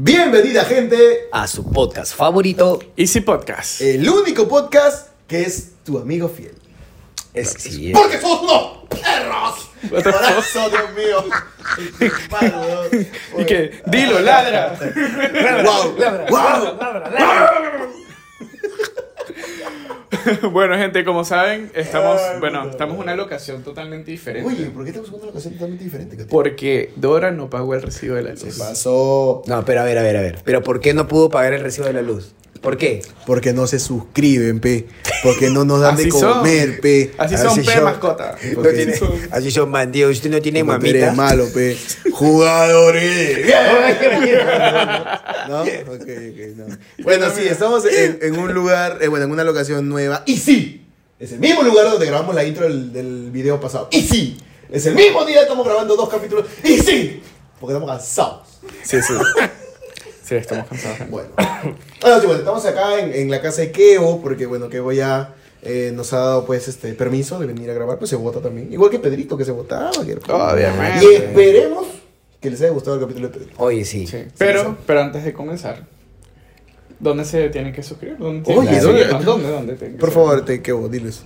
Bienvenida gente, a su podcast favorito. Easy Podcast. el único podcast que es tu amigo fiel. Es, sí, Porque somos unos perros. Corazón, Dios mío. y que, dilo, ladra. Wow, wow. bueno, gente, como saben, estamos, Ay, bueno, puta estamos en una locación totalmente diferente. Oye, ¿por qué estamos en una ocasión totalmente diferente? Katy? Porque Dora no pagó el recibo de la ¿Qué luz. pasó? No, pero a ver, a ver, a ver. ¿Pero por qué no pudo pagar el recibo de la luz? ¿Por qué? Porque no se suscriben, pe. Porque no nos dan de Así son. comer, pe. Así son, pe, son. mascota. No tiene- son- así son bandidos. Usted no tiene eres mamita. malo, pe. Jugadores. ¿No? Ok, ok, no. Bueno, sí, estamos en, en un lugar, eh, bueno, en una locación nueva. Y sí, es el mismo lugar donde grabamos la intro del, del video pasado. Y sí, es el mismo día, estamos grabando dos capítulos. Y sí, porque estamos cansados. Sí, sí. Sí, estamos cansados. Bueno, estamos acá en, en la casa de Kevo, porque bueno, Kevo ya eh, nos ha dado pues este permiso de venir a grabar, pues se vota también. Igual que Pedrito, que se votaba. que- Obviamente. Y esperemos que les haya gustado el capítulo de Pedrito. Oye, sí. Sí. Pero, pero antes de comenzar, ¿dónde se tienen que suscribir? ¿Dónde tienen Oye, ¿dónde-? ¿Dónde? ¿Dónde que Por favor, te diles.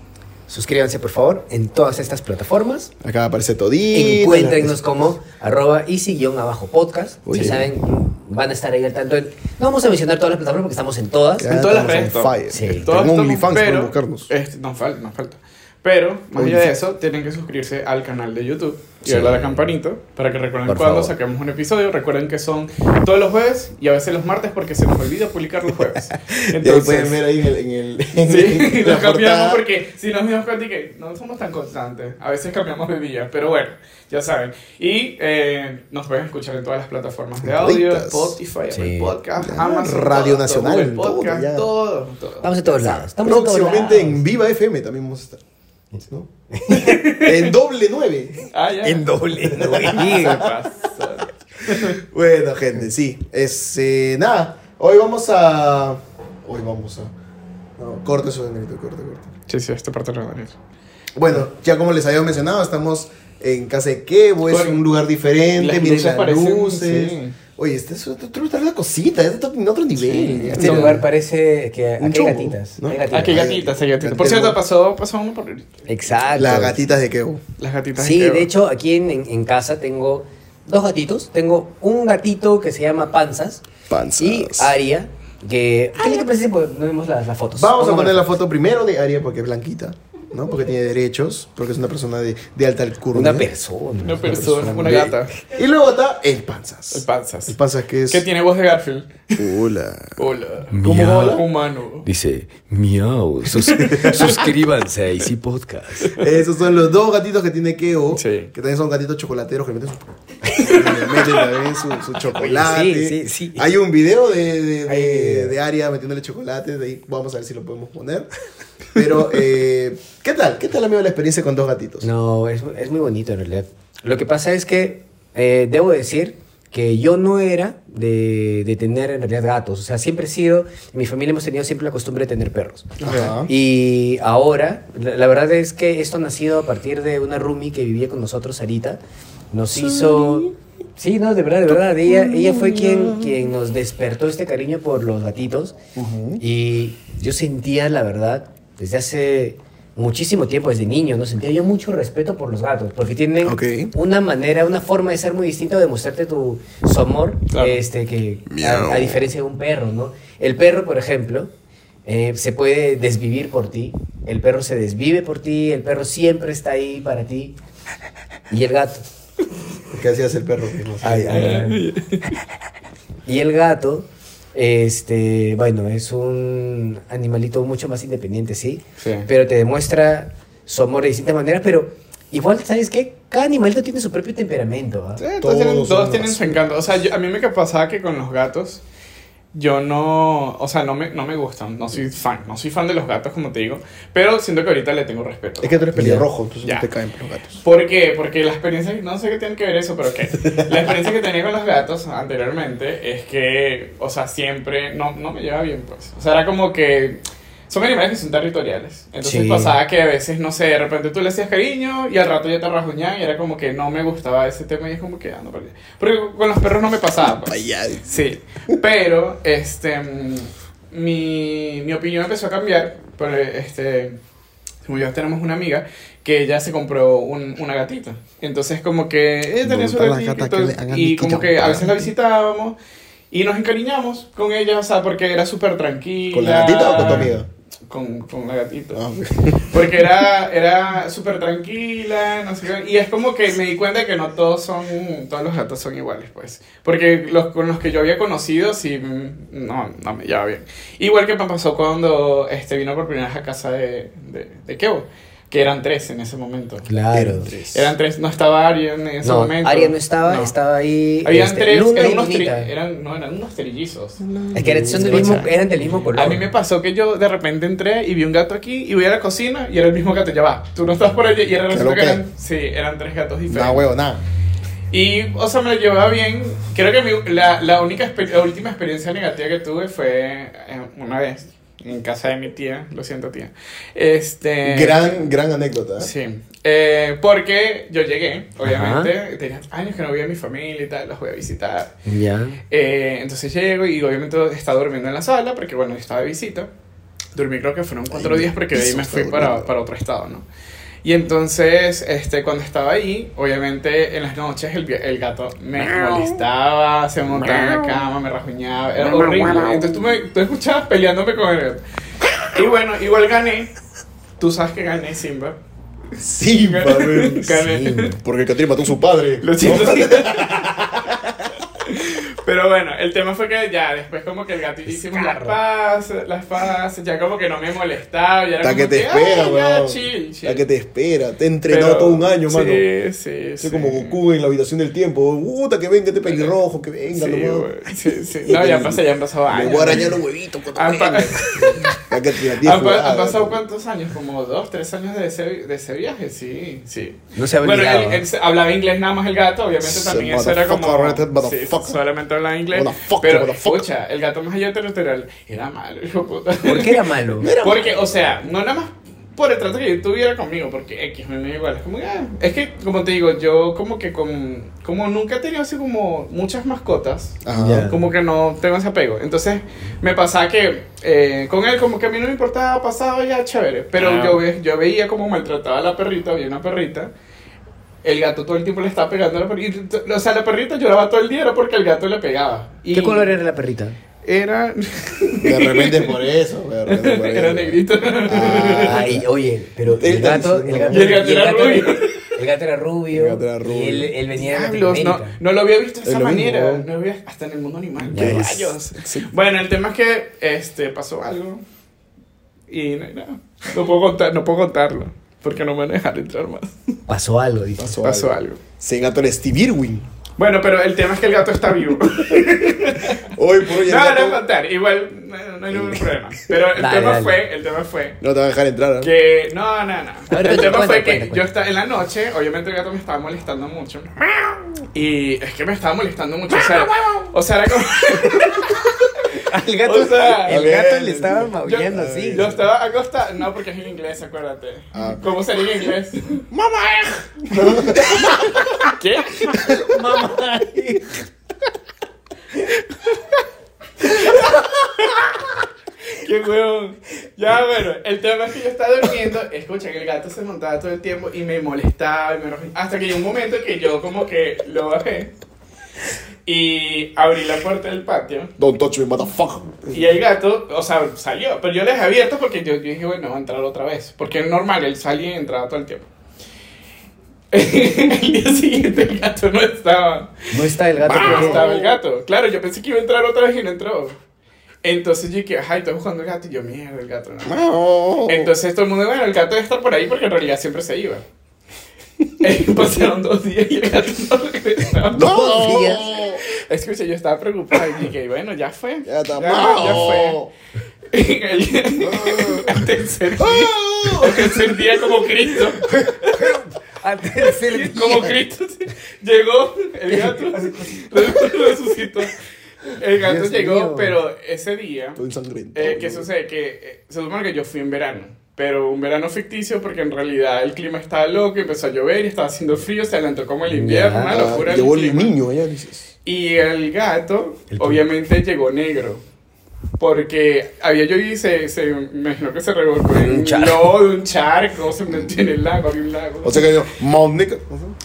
Suscríbanse, por favor, en todas estas plataformas. Acá aparece todito. Encuéntrenos como arroba easy-abajo podcast. Oye. Si saben, van a estar ahí al tanto. en- No vamos a mencionar todas las plataformas porque estamos en todas. En todas las redes. Sí. En todas En OnlyFans pero- pueden buscarnos. este, nos falta, nos falta. Pero, más allá de eso, tienen que suscribirse al canal de YouTube y Sí. darle a la campanita para que recuerden Por cuando favor. saquemos un episodio. Recuerden que son todos los jueves y a veces los martes porque se nos olvida publicar los jueves. Y ahí Entonces, pueden ver ahí en el. En el en Sí, la lo cambiamos portada. porque si nos dimos cuenta y que no somos tan constantes. A veces cambiamos de día, pero bueno, ya saben. Y eh, nos pueden escuchar en todas las plataformas de audio: Toditas. Spotify, Apple Sí. Podcast, Ya, Amazon, Radio todo, Nacional, Google todo, Podcast, ya. todo, todo. Estamos en todos lados. Estamos en todos Próximamente lados. en Viva FM también vamos a estar. ¿No? en doble nueve. Ah, ya. En doble. ¿Qué ¿no? pasa? Bueno, gente, sí. Es, eh, nada, hoy vamos a. Hoy vamos a. No, corte eso, Danielito, corte, corte. Sí, sí, esta parte lo Daniel. Bueno, ya como les había mencionado, estamos en casa de Kevo, es un lugar diferente, miren las luces. sí. Oye, este es otro, otro- otra cosita, es otro, en otro nivel. Sí, Este No. lugar parece que Un aquí hay gatitas. ¿no? Hay gatitas. Ah, qué gatitas, qué gatitas. Por cierto, pasó, pasó uno por Exacto. Las gatitas de Kevo. las gatitas. Sí, Kevo. de hecho, aquí en, en- en casa tengo dos gatitos. Tengo un gatito que se llama Panzas. Panzas. Y Aria, que... ¿Qué le parece? Pues no vemos las, las fotos. Vamos a poner la foto primero de Aria porque es blanquita, ¿no? Porque tiene derechos, porque es una persona de, de alta alcurnia. Una persona. Una persona, una gata. Y luego está el Panzas. El panzas. El Panzas que es... Que tiene voz de Garfield. Hola. Hola. ¿Cómo hola? Humano. Dice, miau, sus- suscríbanse a Easy Podcast. Esos son los dos gatitos que tiene Keo. Sí. Que también son gatitos chocolateros que meten su, le meten también su, su chocolate. Oye, sí, sí, sí. Hay un video de, de, de, de Aria metiéndole chocolate. De ahí vamos a ver si lo podemos poner. Pero, eh, ¿qué tal? ¿Qué tal, amigo, la experiencia con dos gatitos? No, es, es muy bonito en realidad. Lo que pasa es que eh, debo decir que yo no era de, de tener en realidad gatos. O sea, siempre he sido, en mi familia hemos tenido siempre la costumbre de tener perros. Ajá. Y ahora, la, la verdad es que esto ha nacido a partir de una roomie que vivía con nosotros, Sarita. Nos hizo... Sí, no, de verdad, de verdad. Ella, ella fue quien, quien nos despertó este cariño por los gatitos. Ujú. Y yo sentía, la verdad, desde hace muchísimo tiempo, desde niño, ¿no? Sentía yo mucho respeto por los gatos, porque tienen Ok. una manera, una forma de ser muy distinta, de mostrarte tu, su amor, Claro. este, que a, a diferencia de un perro, ¿no? El perro, por ejemplo, eh, se puede desvivir por ti, el perro se desvive por ti, el perro siempre está ahí para ti, y el gato. ¿Qué hacías el perro? Que no sé. Ay, ay, ay. Y el gato, este, bueno, es un animalito mucho más independiente, sí, Sí. pero te demuestra su amor de distintas maneras, pero igual, ¿sabes qué? Cada animalito tiene su propio temperamento. Sí, todos, Todos tienen, todos su encanto. O sea, yo- a mí me pasaba que con los gatos, yo no, o sea, no me, no me gustan, no soy fan, no soy fan de los gatos, como te digo, pero siento que ahorita le tengo respeto. Es que tú eres pelirrojo, entonces Ya. no te caen los gatos. ¿Por qué? Porque la experiencia, no sé qué tiene que ver eso, pero qué. La experiencia que tenía con los gatos anteriormente es que, o sea, siempre no, no me llevaba bien, pues. O sea, era como que son animales que son territoriales. Entonces Sí. pasaba que a veces, no sé, de repente tú le hacías cariño y al rato ya te rasguñaban y era como que no me gustaba ese tema y es como que ando por ahí. Porque con los perros no me pasaba. pues. Sí, pero este mm, mi, mi opinión empezó a cambiar. Pero este, como yo tenemos una amiga que ella se compró un, una gatita. Entonces como que ella tenía su gatita y, y como que a veces la visitábamos y nos encariñamos con ella, o sea, porque era súper tranquila. ¿Con la gatita o con tu amiga? Con, con la gatita. Ah, Porque era, era súper tranquila, no sé qué. Y es como que me di cuenta que no todos son, todos los gatos son iguales, pues. Porque los con los que yo había conocido, sí, no, no me llevaba bien. Igual que me pasó cuando este, vino por primera vez a casa de, de, de Kevo, que eran tres en ese momento. Claro. Eran tres. Eran tres, no estaba Arian en ese No, momento. Aria no estaba, No. estaba ahí. Habían este, tres, Luna eran y unos, tri- eran, no, eran unos trillizos. Es que eran, son del mismo, eran del mismo color. A mí me pasó que yo de repente entré y vi un gato aquí y voy a la cocina y era el mismo gato, ya va, tú no estás por allí y era resulta que ¿Pero qué? eran, sí, eran tres gatos diferentes. Nah, huevo, nada. Y, o sea, me lo llevaba bien. Creo que mi- la, la única, la última experiencia negativa que tuve fue eh, una vez en casa de mi tía, lo siento tía. Este... Gran, gran anécdota. ¿eh? Sí, eh, porque yo llegué, obviamente, tenía años que no veía a mi familia y tal, los voy a visitar. Ya. Eh, entonces llego y obviamente estaba durmiendo en la sala porque bueno, estaba de visita. Dormí creo que fueron cuatro Ay, días porque de ahí me fui para, para otro estado, ¿no? Y entonces, este, cuando estaba ahí, obviamente en las noches el, el gato me molestaba, se montaba en la cama, me rasguñaba, era horrible. Entonces tú, me, tú escuchabas peleándome con el gato. Y bueno, igual gané. Tú sabes que gané, Simba. Gané. Porque Catrín mató a su padre. Lo siento. Pero bueno, el tema fue que ya después como que el yo hicimos las paces, las paces, ya como que no me molestaba, ya era Hasta como que te espera, "Ay, ya, weón. chill, chill". La que te espera. Te he entrenado Pero- todo un año, mano. Sí, sí, Soy como Goku en la habitación del tiempo. Puta, que venga este pelirrojo, que venga, Sí, güey. sí, sí. No, ya pasó, ya han pasado años. voy a arañar los huevitos Han, pa-. La la tía han pa- jugada, han pasado ¿no? cuántos años, como dos, tres años de ese, de ese viaje, sí, sí. No se Bueno, él, él se- hablaba inglés nada más el gato, obviamente también eso era como... right, Sí, solamente hablaba inglés. Pero, escucha, el gato más allá de territorial era malo, hijo de puta. ¿Por qué era malo? Porque, o sea, no nada más por el trato que yo tuviera conmigo, porque X me da igual. Es como que, ah, es que, como te digo, yo como que con, como nunca he tenido así como muchas mascotas, Ajá. Como que no tengo ese apego. Entonces, me pasaba que eh, con él como que a mí no me importaba, pasaba ya chévere. Pero Ah. yo, ve- yo veía como maltrataba a la perrita, había una perrita. El gato todo el tiempo le estaba pegando a la perrita. O sea, la perrita lloraba todo el día era porque el gato le pegaba. Y ¿Qué color era la perrita? Era, De repente por eso. De repente por eso. era negrito. Ah. Ay, oye, pero el gato, el gato, el gato era rubio. El gato era rubio. El gato era rubio. Y él, él venía de Diablos, no, Latinoamérica. no lo había visto de Es esa lo mismo, manera. ¿no? No lo había, hasta en el mundo animal. ¡Qué rayos! Sí. Bueno, el tema es que este, pasó algo. Y no, no, no puedo contar, no puedo contarlo. Porque no me van a dejar entrar más. Pasó algo, dice. Pasó, Pasó algo. algo. Se gato era Steve Irwin. Bueno, pero el tema es que el gato está vivo. Hoy por hoy el no, no gato contar. Igual no, no hay ningún problema. Pero el Dale, tema dale. fue, el tema fue no te va a dejar entrar. ¿eh? que no, no, no. Ver, el tema cuenta, fue que cuenta, yo estaba en la noche, obviamente el gato me estaba molestando mucho. Y es que me estaba molestando mucho. O sea, o sea era como. El gato, O sea, el a gato ver, le estaba maullando así. Yo estaba acostada. No, porque es en inglés, acuérdate. Ah. ¿Cómo sería en inglés? ¡Mamá! ¿Qué? Mamá. ¡Qué huevón! Ya, bueno, el tema es que yo estaba durmiendo. Escucha, que el gato se montaba todo el tiempo y me molestaba. Y me... Hasta que llegó un momento que yo, como que lo bajé. Y abrí la puerta del patio. Don't touch me, motherfucker. Y el gato, o sea, salió. Pero yo le dejé abierto porque yo, yo dije, bueno, va a entrar otra vez. Porque es normal, él salía y entraba todo el tiempo. el día siguiente el gato no estaba. No está el gato. No porque- estaba el gato. Claro, yo pensé que iba a entrar otra vez y no entró. Entonces yo dije, ay, estoy buscando el gato. Y yo, mierda, el gato no. No. Entonces todo el mundo, bueno, el gato debe estar por ahí porque en realidad siempre se iba. Eh, Pasaron dos días y el gato no regresaba. Dos días. Escucha, yo estaba preocupada y dije, bueno, ya fue. Ya está ya, ya fue. mal. El, al tercer día, al tercer día como Cristo, Al tercer día. como Cristo, llegó el gato, resucitó. El gato Dios llegó, mío. pero ese día, Todo ensangrentado. eh, ¿qué sucede? Que eh, se supone que yo fui en verano, pero un verano ficticio porque en realidad el clima estaba loco, empezó a llover y estaba haciendo frío, se adelantó como el invierno, una locura. Llegó el niño allá, dices. Y el gato, El obviamente, llegó negro. Porque había llovido y se, se imagino que se revolcó en Un lodo de un charco, se metió en el lago, había un lago. O sea que yo, Mónica.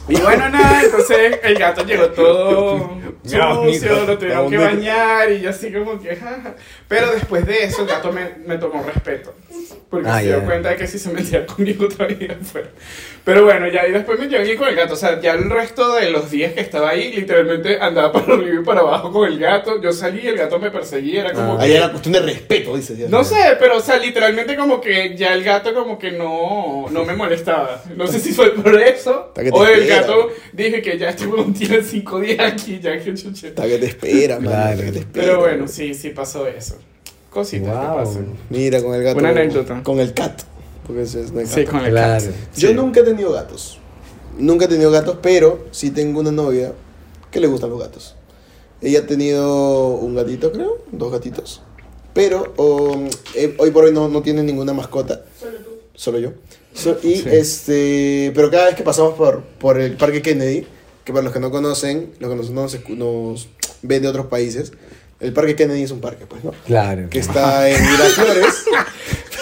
Y bueno, nada, entonces el gato llegó todo sucio, lo tuvieron que bañar y yo así como que... jaja. Pero después de eso el gato me, me tomó respeto. Porque Ah, se dio ya. cuenta de que si se metía conmigo todavía fuera. Pero bueno, ya y después me llevé con el gato. O sea, ya el resto de los días que estaba ahí, literalmente andaba para arriba y para abajo con el gato. Yo salí y el gato me perseguía. Era como Ah. que- Ahí era cuestión de respeto, dices. ya. no sé, pero o sea, literalmente como que ya el gato como que no, no me molestaba. No sé si fue por eso. Hasta que te O el espera. gato dije que ya este huevón tiene cinco días aquí, ya que chuche. Hasta que te espera, man. Claro. que te espera. Pero bueno, sí, sí pasó eso. Cositas que Wow. pasan. Mira, con el gato. Una anécdota. Con el cat. Porque ese es no Sí, gato. con el Claro. cat. Yo Sí. nunca he tenido gatos. Nunca he tenido gatos, pero sí tengo una novia que le gustan los gatos. Ella ha tenido un gatito, creo, dos gatitos. Pero um, eh, hoy por hoy no, no tiene ninguna mascota. Solo yo. So- y Sí. este. Pero cada vez que pasamos por, por el Parque Kennedy, que para los que no conocen, los que nos, nos ven de otros países, el Parque Kennedy es un parque, pues, ¿no? Claro. Que está en Miraflores.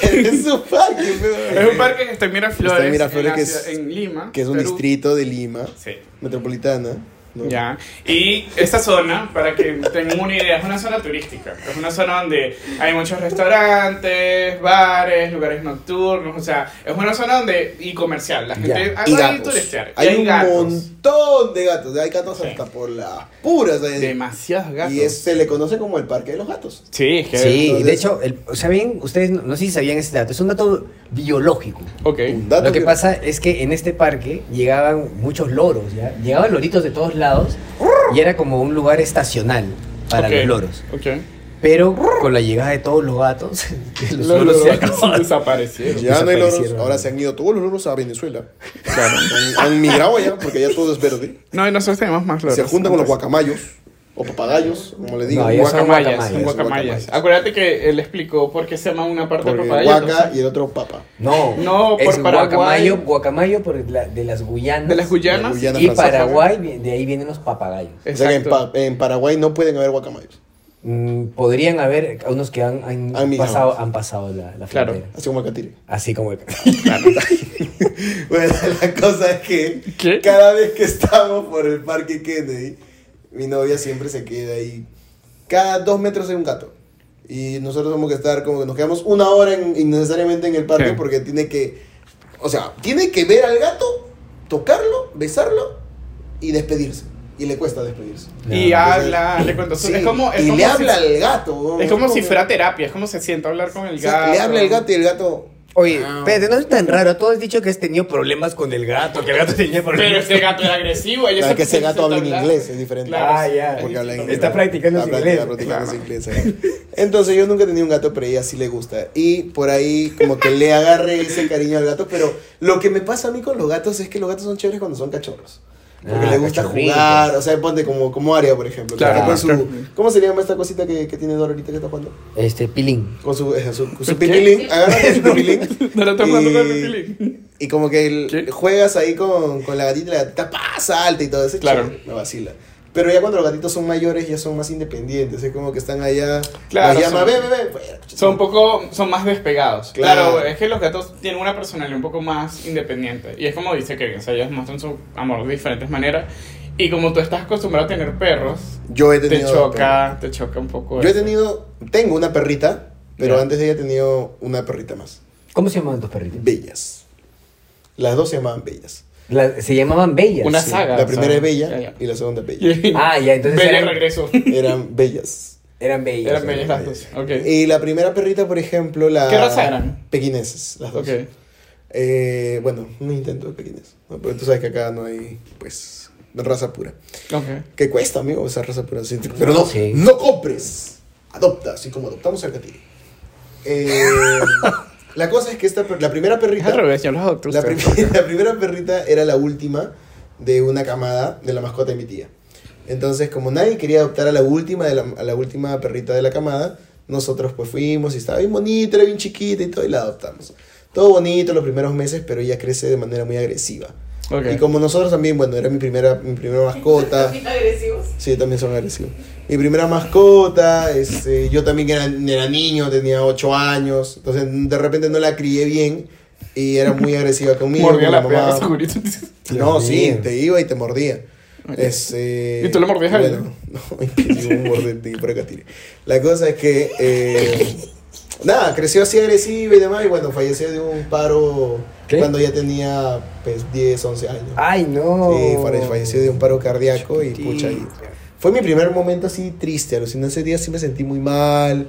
pero es un parque, pero- Es un parque que está en Miraflores, Está en Miraflores, que ciudad- es- en Lima. que es un Perú. distrito de Lima, Sí. metropolitana. ¿No? Ya. Y esta zona, para que tengan una idea, es una zona turística. Es una zona donde hay muchos restaurantes, bares, lugares nocturnos. O sea, es una zona donde. y comercial. La gente Ya. va Y a gatos. turistear. Y Hay, un gatos. montón de gatos. Hay gatos Sí. hasta por las puras. Demasiados gatos. Y es- se le conoce como el parque de los gatos. Sí, es que. Sí, entonces- de hecho, el, ¿saben? Ustedes no, no sé si sabían ese dato. Es un dato biológico. Ok. Un dato Lo que pasa es que en este parque llegaban muchos loros, ¿ya? Llegaban loritos de todos lados y era como un lugar estacional para los loros. Pero con la llegada de todos los gatos, los, Los loros se loros acabaron. desaparecieron. Ya no hay loros. desaparecieron. Ahora se han ido todos los loros a Venezuela. Claro. han, han migrado allá porque ya todo es verde. No, y nosotros tenemos más loros. se juntan con los guacamayos. O papagayos, como le digo. No, son Guacamayas, guacamayas, son guacamayas. guacamayas. Acuérdate que él explicó por qué se llama una parte porque papaya. guaca entonces- y el otro papa. No, No, es por Paraguay. guacamayo, guacamayo por la- de las Guyanas. De las Guyanas. De Guyana Y francesa. Paraguay, de ahí vienen los papagayos. O sea que en, Exacto. Pa- en Paraguay no pueden haber guacamayos. Mm, podrían haber unos que han, han pasado, han pasado la, la Claro. frontera. Así como el catire. Así como el... Bueno, la cosa es que ¿Qué? cada vez que estamos por el parque Kennedy, mi novia siempre se queda ahí. Cada dos metros hay un gato. Y nosotros tenemos que estar como que nos quedamos una hora en- innecesariamente en el parque Sí. porque tiene que, o sea, tiene que ver al gato, tocarlo, besarlo y despedirse. Y le cuesta despedirse. Y habla, le cuento. Sí, es como, es y como le si- habla al gato. Es como si fuera terapia, es como se sienta a hablar con el O sea, gato. le habla al gato y el gato... Oye, Ah. espérate, no es tan raro. Tú has dicho que has tenido problemas con el gato, que el gato tenía Pero problemas. ese gato era agresivo. ella Claro, que ese se gato habla en inglés, es diferente. Claro, Ah, ya. Porque habla inglés. Está practicando su Está inglés. practicando su Claro. inglés, eh. Entonces yo nunca he tenido un gato, pero a ella sí le gusta. Y por ahí como que le agarre ese cariño al gato. Pero lo que me pasa a mí con los gatos es que los gatos son chéveres cuando son cachorros. Porque Ah, le gusta jugar, o sea, ponte como, como Aria, por ejemplo. Claro, está con su-. ¿Cómo se llama esta cosita que, que tiene Dora ahorita que está jugando? Este, pilín. Con su, eh, su, su pipilín, agarra con su pipilín. No lo estoy jugando con el y, pipilín. y como que el- juegas ahí con, con la gatita y la gatita pasa alta y todo eso. Claro. Me vacila. Pero ya cuando los gatitos son mayores ya son más independientes. Es como que están allá. Claro, Los llama, son- fuera, Son un poco, son más despegados. Claro. Claro. es que los gatos tienen una personalidad un poco más independiente. Y es como dice que o sea, ellos muestran su amor de diferentes maneras. Y como tú estás acostumbrado a tener perros, Yo he te tenido. choca, te choca un poco Yo he tenido. Tengo una perrita, pero antes de ella he tenido una perrita más. ¿Cómo se llamaban tus perritos? Bellas. Las dos se llamaban Bellas. La- se llamaban bellas. Una Sí. saga. La o primera sea, es Bella ya, ya. y la segunda es Bella. Ah, ya, entonces Bella eran, regreso. Eran bellas. eran bellas. Eran bellas las dos. Ok. Y la primera perrita, por ejemplo, la. ¿Qué raza eran? Pequineses, las dos. Ok. Eh, bueno, un intento de pequinés. ¿no? Pero tú sabes que acá no hay, pues, raza pura. Ok. ¿Qué cuesta, amigo, esa raza pura? Sí, Pero no, Sí. no compres. Adopta, así como adoptamos al gatito. Eh, la cosa es que esta, per- la primera Es perrita, revés, los la, prim- la primera perrita era la última de una camada de la mascota de mi tía. Entonces, como nadie quería adoptar a la última, de la, a la última perrita de la camada, nosotros pues fuimos y estaba bien bonita, era bien chiquita y todo, y la adoptamos. Todo bonito los primeros meses, pero ella crece de manera muy agresiva. Ok. Y como nosotros también, bueno, era mi primera, mi primera mascota. agresivos. Sí, también son agresivos. Mi primera mascota, este, yo también era, era niño, tenía 8 años, entonces de repente no la crié bien y era muy agresiva conmigo. Mordía con la mamá. No, Dios sí, te iba y te mordía. Este, ¿Y tú le mordías? Bueno, no, por acá tire. La cosa es que, eh, nada, creció así agresiva y demás, y bueno, falleció de un paro ¿Qué? cuando ya tenía pues, 10, 11 años. Ay, no. Sí, falle- falleció de un paro cardíaco y pucha. y fue mi primer momento así triste, alucinó ese día sí me sentí muy mal.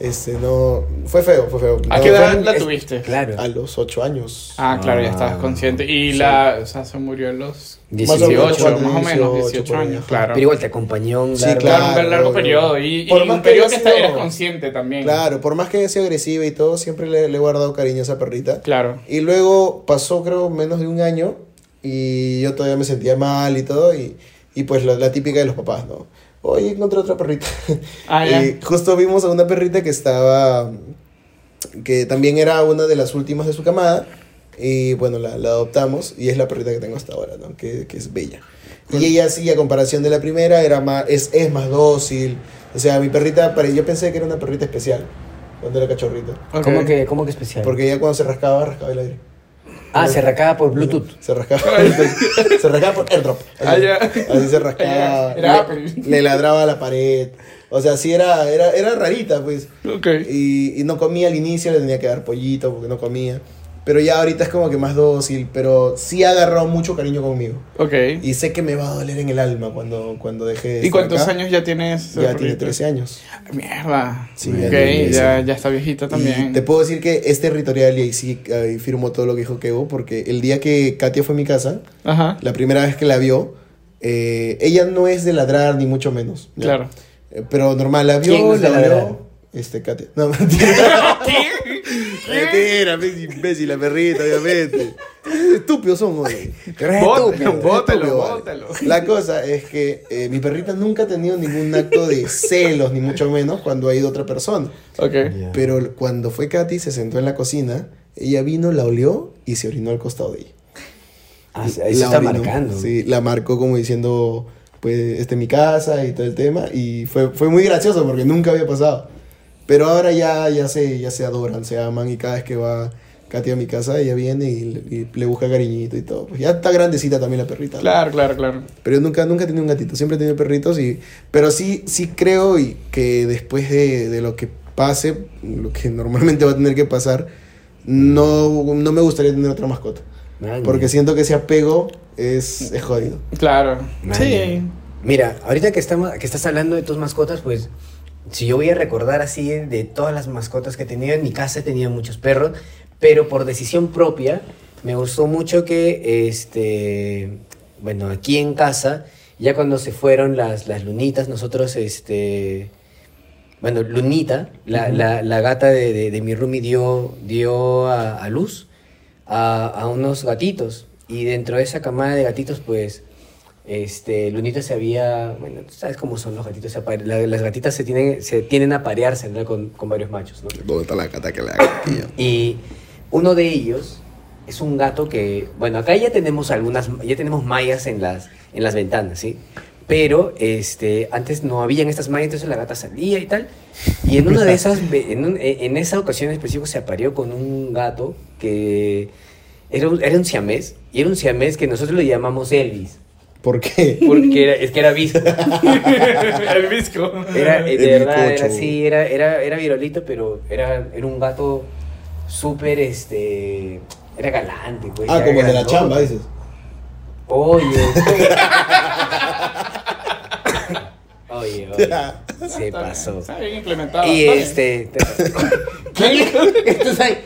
Este, no. Fue feo, fue feo. ¿A No, qué edad fue- la es- tuviste? Claro. A los 8 años. Ah, claro, ya estabas Ah, consciente. Y sí. la, o sea, se murió a los Más o menos, 18, cuando más o menos, 18, 18 por ahí, años, claro. Pero igual te acompañó un Sí, largo- Claro, un largo periodo. Y, y Por más un que periodo que está, sido- eras consciente también. Claro, por más que haya sido agresiva y todo, siempre le, le he guardado cariño a esa perrita. Claro. Y luego pasó, creo, menos de un año y yo todavía me sentía mal y todo. Y, y pues la, la típica de los papás, ¿no? Oye, encontré otra perrita. Ah, ya. y justo vimos a una perrita que estaba, que también era una de las últimas de su camada. Y bueno, la, la adoptamos y es la perrita que tengo hasta ahora, ¿no? Que, que es bella. Y ella sí, a comparación de la primera, era más, es, es más dócil. O sea, mi perrita, yo pensé que era una perrita especial cuando era cachorrito. Ok. ¿Cómo que, cómo que especial? Porque ella cuando se rascaba, rascaba el aire. Ah, se racaba por Bluetooth. Se rascaba, se rascaba por airdrop. Ah, ya. Así se rascaba. Era le, Apple. le ladraba a la pared. O sea, sí era, era, era rarita, pues. Ok. Y, y no comía al inicio, le tenía que dar pollito porque no comía. Pero ya ahorita es como que más dócil, pero sí ha agarrado mucho cariño conmigo. Ok. Y sé que me va a doler en el alma cuando, cuando deje de ¿Y estar cuántos acá. años ya tienes? Ya tiene 13 años. Mierda. Sí, ok, ya ya, está viejita también. Y te puedo decir que es territorial y ahí sí ahí firmo todo lo que dijo Kevo, porque el día que Katia fue a mi casa, Ajá. la primera vez que la vio, eh, ella no es de ladrar ni mucho menos. ¿ya? Claro. Eh, pero normal, la ¿Quién vio, la vio. Este, Katia. No, mentira. mentira, imbécil, la perrita, obviamente. Estúpidos. Eres Bótalo, estúpido. bótalo. La cosa es que eh, mi perrita nunca ha tenido ningún acto de celos, ni mucho menos, cuando ha ido otra persona. Ok. Ya. Pero cuando fue Katy, se sentó en la cocina, ella vino, la olió y se orinó al costado de ella. Ah, ahí se La está orinó. marcando. Sí, la marcó como diciendo, pues, este es mi casa y todo el tema. Y fue, fue muy gracioso porque nunca había pasado. Pero ahora ya, ya, se, ya se adoran, se aman y cada vez que va Katy a mi casa, ella viene y, le- y le busca cariñito y todo. Pues ya está grandecita también la perrita. ¿no? Claro, claro, claro. Pero yo nunca, nunca he tenido un gatito, siempre he tenido perritos. Y, pero sí, sí creo y que después de, de lo que pase, lo que normalmente va a tener que pasar, no, no me gustaría tener otra mascota. Man, Porque siento que ese apego es, es jodido. Claro. man. Sí. Mira, ahorita que, estamos, que estás hablando de tus mascotas, pues si yo voy a recordar así de todas las mascotas que he tenido, en mi casa he tenido muchos perros, pero por decisión propia me gustó mucho que, este, bueno, aquí en casa, ya cuando se fueron las, las lunitas, nosotros, este, bueno, Lunita, la, la, la gata de, de, de mi roomie dio, dio a, a luz a, a unos gatitos. Y dentro de esa camada de gatitos, pues, este, Lunita se había, bueno, tú sabes cómo son los gatitos, se apare- la- las gatitas se tienen, se tienen a parearse ¿no? con, con varios machos, ¿no? ¿Dónde está la gata que la haga, tío? Y uno de ellos es un gato que, bueno, acá ya tenemos algunas, ya tenemos mallas en las, en las ventanas, ¿sí? Pero este, antes no habían estas mallas, entonces la gata salía y tal. Y en una de esas, en, un- en esa ocasión en específico se apareó con un gato que era un, era un siamés, y era un siamés que nosotros le llamamos Elvis, ¿Por qué? porque era, es que era visco. El visco. Era, El de verdad, era bizcocho. así, era, era, era virolito, pero era, era un gato súper, este, era galante, pues. Ah, era como el de la chamba, dices. Oye. oye, oye, se pasó. Está bien implementado. Y este... te- Tú sabes-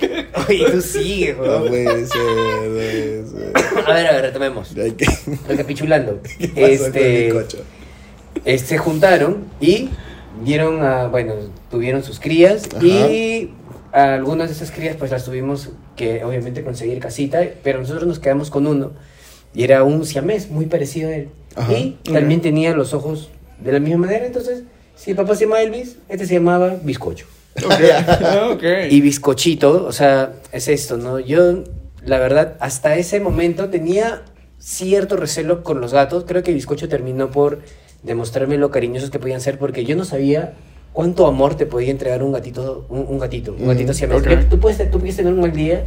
Oye, tú sigue, No weón. puede ser, no puede ser. A ver, a ver, retomemos. Que... Recapitulando. ¿Qué pasó Este... cocho? Eh, se juntaron y dieron a, bueno, tuvieron sus crías Ajá. y a algunas de esas crías pues las tuvimos que obviamente conseguir casita, pero nosotros nos quedamos con uno Y era un siamés muy parecido a él. Ajá. Y también tenía los ojos de la misma manera. Entonces, si el papá se llamaba Elvis, este se llamaba Bizcocho. Y bizcochito, o sea, es esto, ¿no? Yo, la verdad, hasta ese momento tenía cierto recelo con los gatos. Creo que Bizcocho terminó por demostrarme lo cariñosos que podían ser porque yo no sabía cuánto amor te podía entregar un gatito, un, un gatito, un Mm, gatito siamés. ok. Tú, puedes, tú puedes tener un mal día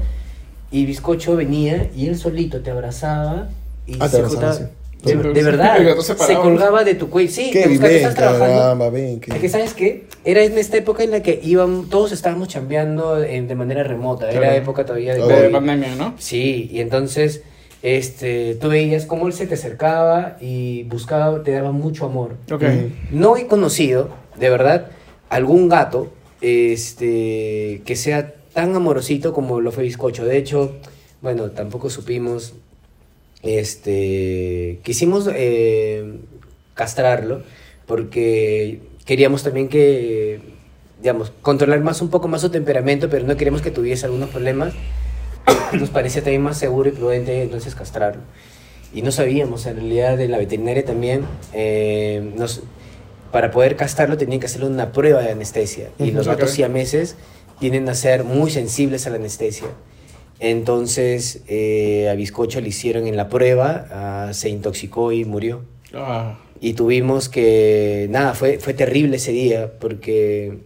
y Bizcocho venía y él solito te abrazaba y Ah, se juntaba-. De, verdad, se colgaba de tu cuello. Sí, te Kevin, buscaba, trabajando. caramba, que- Es que, ¿sabes qué? Era en esta época en la que íbamos, todos estábamos chambeando en- de manera remota. Era Claro. época todavía de pandemia, ¿no? Sí, y entonces este, tú veías cómo él se te acercaba y buscaba, te daba mucho amor. Mm. No he conocido, de verdad, algún gato este, que sea tan amorosito como lo fue Bizcocho. De hecho, bueno, tampoco supimos, este, quisimos eh, castrarlo porque queríamos también que, digamos, controlar más un poco más su temperamento, pero no queríamos que tuviese algunos problemas. Nos parecía también más seguro y prudente entonces castrarlo. Y no sabíamos, en realidad, de la veterinaria también, eh, nos, para poder castrarlo tenían que hacerle una prueba de anestesia. Y los gatos siameses tienden a ser muy sensibles a la anestesia. Entonces, eh, a Bizcocho le hicieron en la prueba, ah, se intoxicó y murió. Ah. Y tuvimos que, nada, fue, fue terrible ese día, porque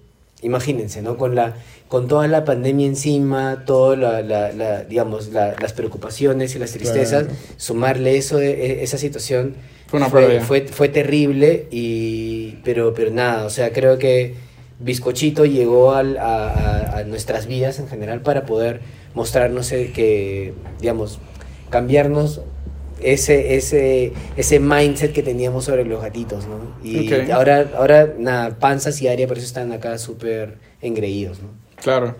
imagínense, ¿no? Con, la, con toda la pandemia encima, todas la, la- la- digamos, la- las preocupaciones y las tristezas, Claro. sumarle eso, e- esa situación Fue una fue, pérdida. fue, fue terrible, y, pero, pero nada, o sea, creo que Bizcochito llegó al- a, a- a nuestras vidas en general para poder mostrarnos eh, que, digamos, cambiarnos ese, ese, ese mindset que teníamos sobre los gatitos, ¿no? Y Ok. ahora, ahora, nada, panzas y área, por eso están acá súper engreídos, ¿no? Claro.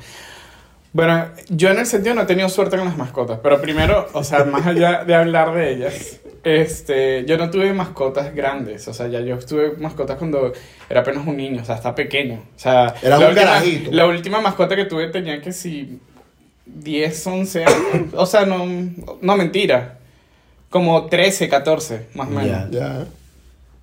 Bueno, yo en el sentido no he tenido suerte con las mascotas, pero primero, o sea, más allá de hablar de ellas, este, yo no tuve mascotas grandes, o sea, ya yo tuve mascotas cuando era apenas un niño, o sea, está pequeño, o sea, Era la un última, carajito. La última mascota que tuve tenía que si 10, 11 años, o sea, no, no mentira, como 13, 14, más o menos. Ya. Ya.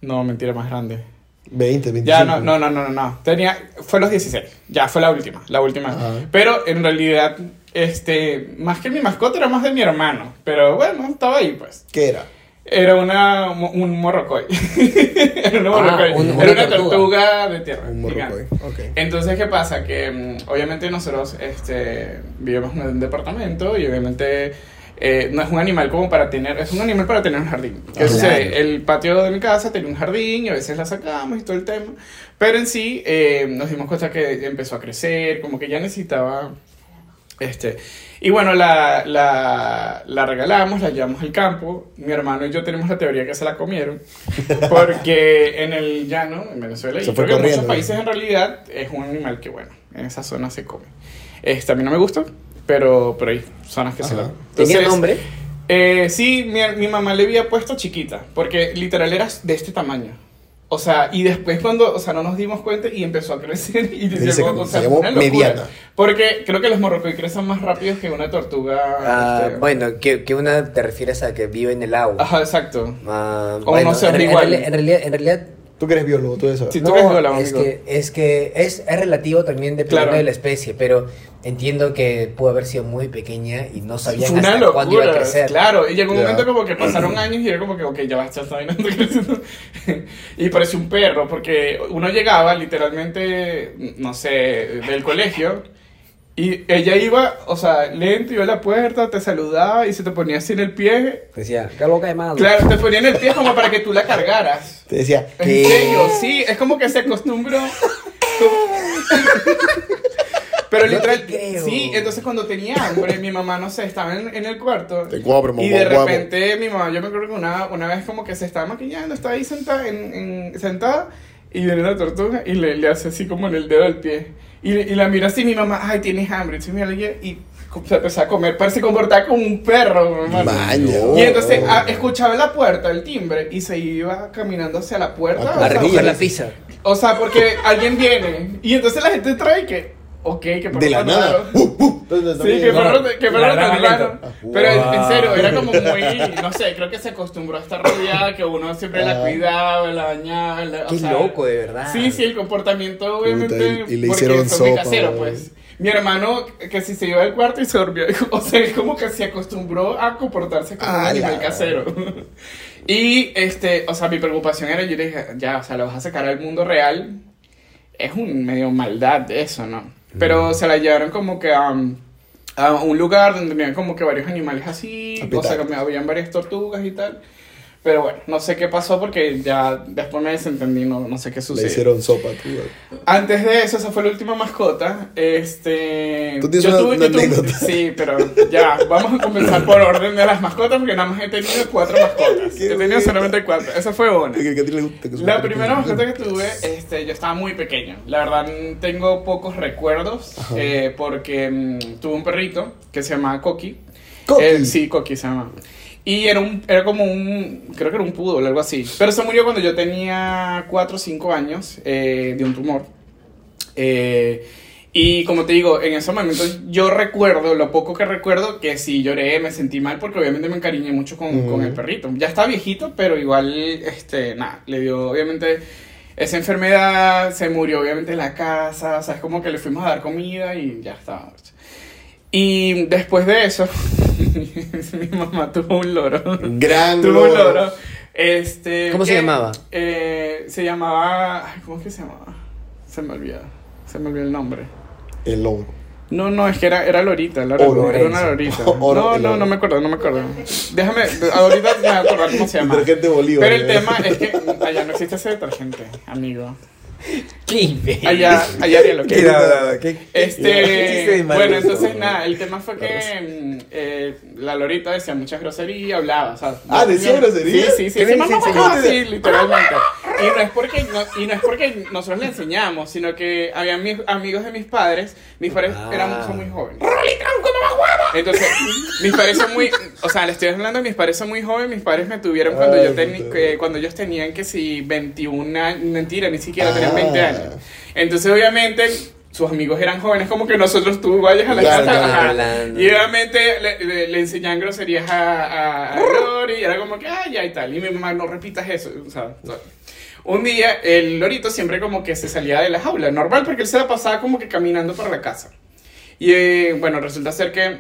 No, mentira, más grande. 20, 25. Ya, no, no, no, no, no, no. Tenía, fue los 16. Ya, fue la última, la última. Ajá. Pero en realidad, este, más que mi mascota era más de mi hermano. Pero bueno, estaba ahí, pues. ¿Qué era? Era una, un morrocoy. era una Ah, morrocoy. un- era una tortuga. tortuga de tierra. Un morrocoy. Ok. Entonces, ¿qué pasa? Que mm, obviamente nosotros este, vivimos en un departamento y obviamente eh, no es un animal como para tener, es un animal para tener un jardín. ¿Qué sucede? claro. El patio de mi casa tenía un jardín y a veces la sacamos y todo el tema. Pero en sí eh, nos dimos cuenta que empezó a crecer, como que ya necesitaba... Este, y bueno, la, la, la regalamos, la llevamos al campo. Mi hermano y yo tenemos la teoría que se la comieron. Porque en el llano, en Venezuela, y Se creo que en muchos países en realidad es un animal que, bueno, en esa zona se come. Este, a mí no me gusta, pero, pero hay zonas que se la ¿Tenía nombre? eh, sí, mi, mi mamá le había puesto chiquita, porque literal era de este tamaño. O sea, y después cuando, o sea, no nos dimos cuenta y empezó a crecer y Dice llegó, que o sea, se llamó una locura. mediana. Porque creo que los morrocoy crecen más rápido que una tortuga. Ah, este, bueno, que, que una te refieres a que vive en el agua. Ajá, exacto. Ah, O bueno, no en, en igual. reali- en realidad, en realidad Tú que eres biólogo, tú eso. Sí. tú que eres biólogo, es amigo. que, es que es, es relativo también dependiendo Claro. de la especie, pero entiendo que pudo haber sido muy pequeña y no una hasta cuándo iba a locura, crecer. claro. Y llegó un momento como que pasaron años y era como que, ok, ya va, ya está bien, está creciendo. y parecía un perro, porque uno llegaba literalmente, no sé, del colegio. Y ella iba, o sea, lento, iba a la puerta, te saludaba y se te ponía así en el pie. Decía, qué boca de madre. Claro, te ponía en el pie como para que tú la cargaras. Te decía, En ¿qué? serio, sí, es como que se acostumbró. Pero te literal, sí, entonces cuando tenía hambre, mi mamá, no sé, estaba en, en el cuarto. Te Y mamá, de guapo. repente mi mamá, yo me acuerdo que una, una vez como que se estaba maquillando, estaba ahí sentada, en, en- sentada y viene la tortuga y le, le hace así como en el dedo al pie. Y, le- y la mira así, mi mamá, ay, tienes hambre. Entonces mira, y se empezó a comer, parece comportaba como un perro, mi hermano. Y entonces Oh. ah, escuchaba la puerta, el timbre, y se iba caminando hacia la puerta. O A sea, recoger la pizza. o sea, porque alguien viene y entonces la gente trae que ok, qué perro De la tan nada. raro. Uh, uh. Entonces, Sí, también- qué no, perro, qué perro la tan graba raro. lento. Pero en- serio, era como muy, no sé, creo que se acostumbró a estar rodeada, que uno siempre la Ah. cuidaba, la bañaba. la- o Qué sea, loco, de verdad. Sí, sí, el comportamiento obviamente. y- y le porque hicieron sopa, casero, pues. Mi hermano, que si se iba al cuarto y se dormía, o sea, él como que se acostumbró a comportarse como un animal casero. y, este, o sea, mi preocupación era, yo le dije, ya, o sea, lo vas a sacar al mundo real. Es un medio maldad de eso, ¿no? Pero se la llevaron como que a, a un lugar donde tenían como que varios animales así, o sea, que habían varias tortugas y tal. Pero bueno, no sé qué pasó porque ya después me desentendí, no, no sé qué Le sucedió. hicieron sopa, tú, güey. Antes de eso, esa fue la última mascota. Este. Tú tienes una- una yo tuve- anécdota. Sí, pero ya, vamos a comenzar por orden de las mascotas porque nada más he tenido cuatro mascotas. Qué He tenido solamente cuatro. Esa fue una. A ti le gusta que La primera mascota que tuve, este, yo estaba muy pequeño. La verdad, tengo pocos recuerdos eh, porque mm, tuve un perrito que se llamaba Coqui. Coqui. Eh, sí, Coqui se llama. Y era, un, era como un, creo que era un poodle, algo así. Pero se murió cuando yo tenía 4 o 5 años eh, de un tumor. Eh, y como te digo, en ese momento yo recuerdo, lo poco que recuerdo, que sí lloré, me sentí mal porque obviamente me encariñé mucho con, con el perrito. Ya está viejito, pero igual, este, nada, le dio obviamente esa enfermedad, se murió obviamente en la casa, o sea, es como que le fuimos a dar comida y ya estaba. Y después de eso, mi mamá tuvo un loro. Gran Tuvo un loro. Este, ¿Cómo se llamaba? eh, se llamaba. ay, ¿Cómo es que se llamaba? Se me olvidó. Se me olvidó el nombre. El loro. No, no, es que era, era Lorita, era, Oro. era una Lorita. Oro, no, no, no me acuerdo, no me acuerdo. Déjame, ahorita me voy a acordar cómo se llama. Detergente Bolívar. Pero el ¿eh? tema es que allá no existe ese detergente, amigo. Qué imbécil. Allá, allá haría lo que Qué Este, bueno, entonces nada, el tema fue que mm, eh, la Lorita decía muchas groserías, hablaba, o sea, Ah, ¿decía yo- groserías? Sí, sí, sí, ¿Qué sí, mamá, sí, literalmente. Y no es porque no, y no es porque nosotros le enseñamos, sino que había mis amigos de mis padres, mis padres Ah. eran son muy jóvenes. Entonces, mis padres son muy, o sea, le estoy hablando, mis padres son muy jóvenes, mis padres me tuvieron cuando Ay, yo puta. que cuando ellos tenían que si 21 años, mentira, ni siquiera tenían Ah. 20 años. Entonces, obviamente, sus amigos eran jóvenes, como que nosotros tú vayas a la Claro, casa. claro. Y obviamente le, le, le enseñaban groserías a, a, Lori, y era como que, ay, ya y tal. Y mi mamá, no repitas eso. O sea, un día el lorito siempre como que se salía de la jaula, normal, porque él se la pasaba como que caminando para la casa. Y eh, bueno, resulta ser que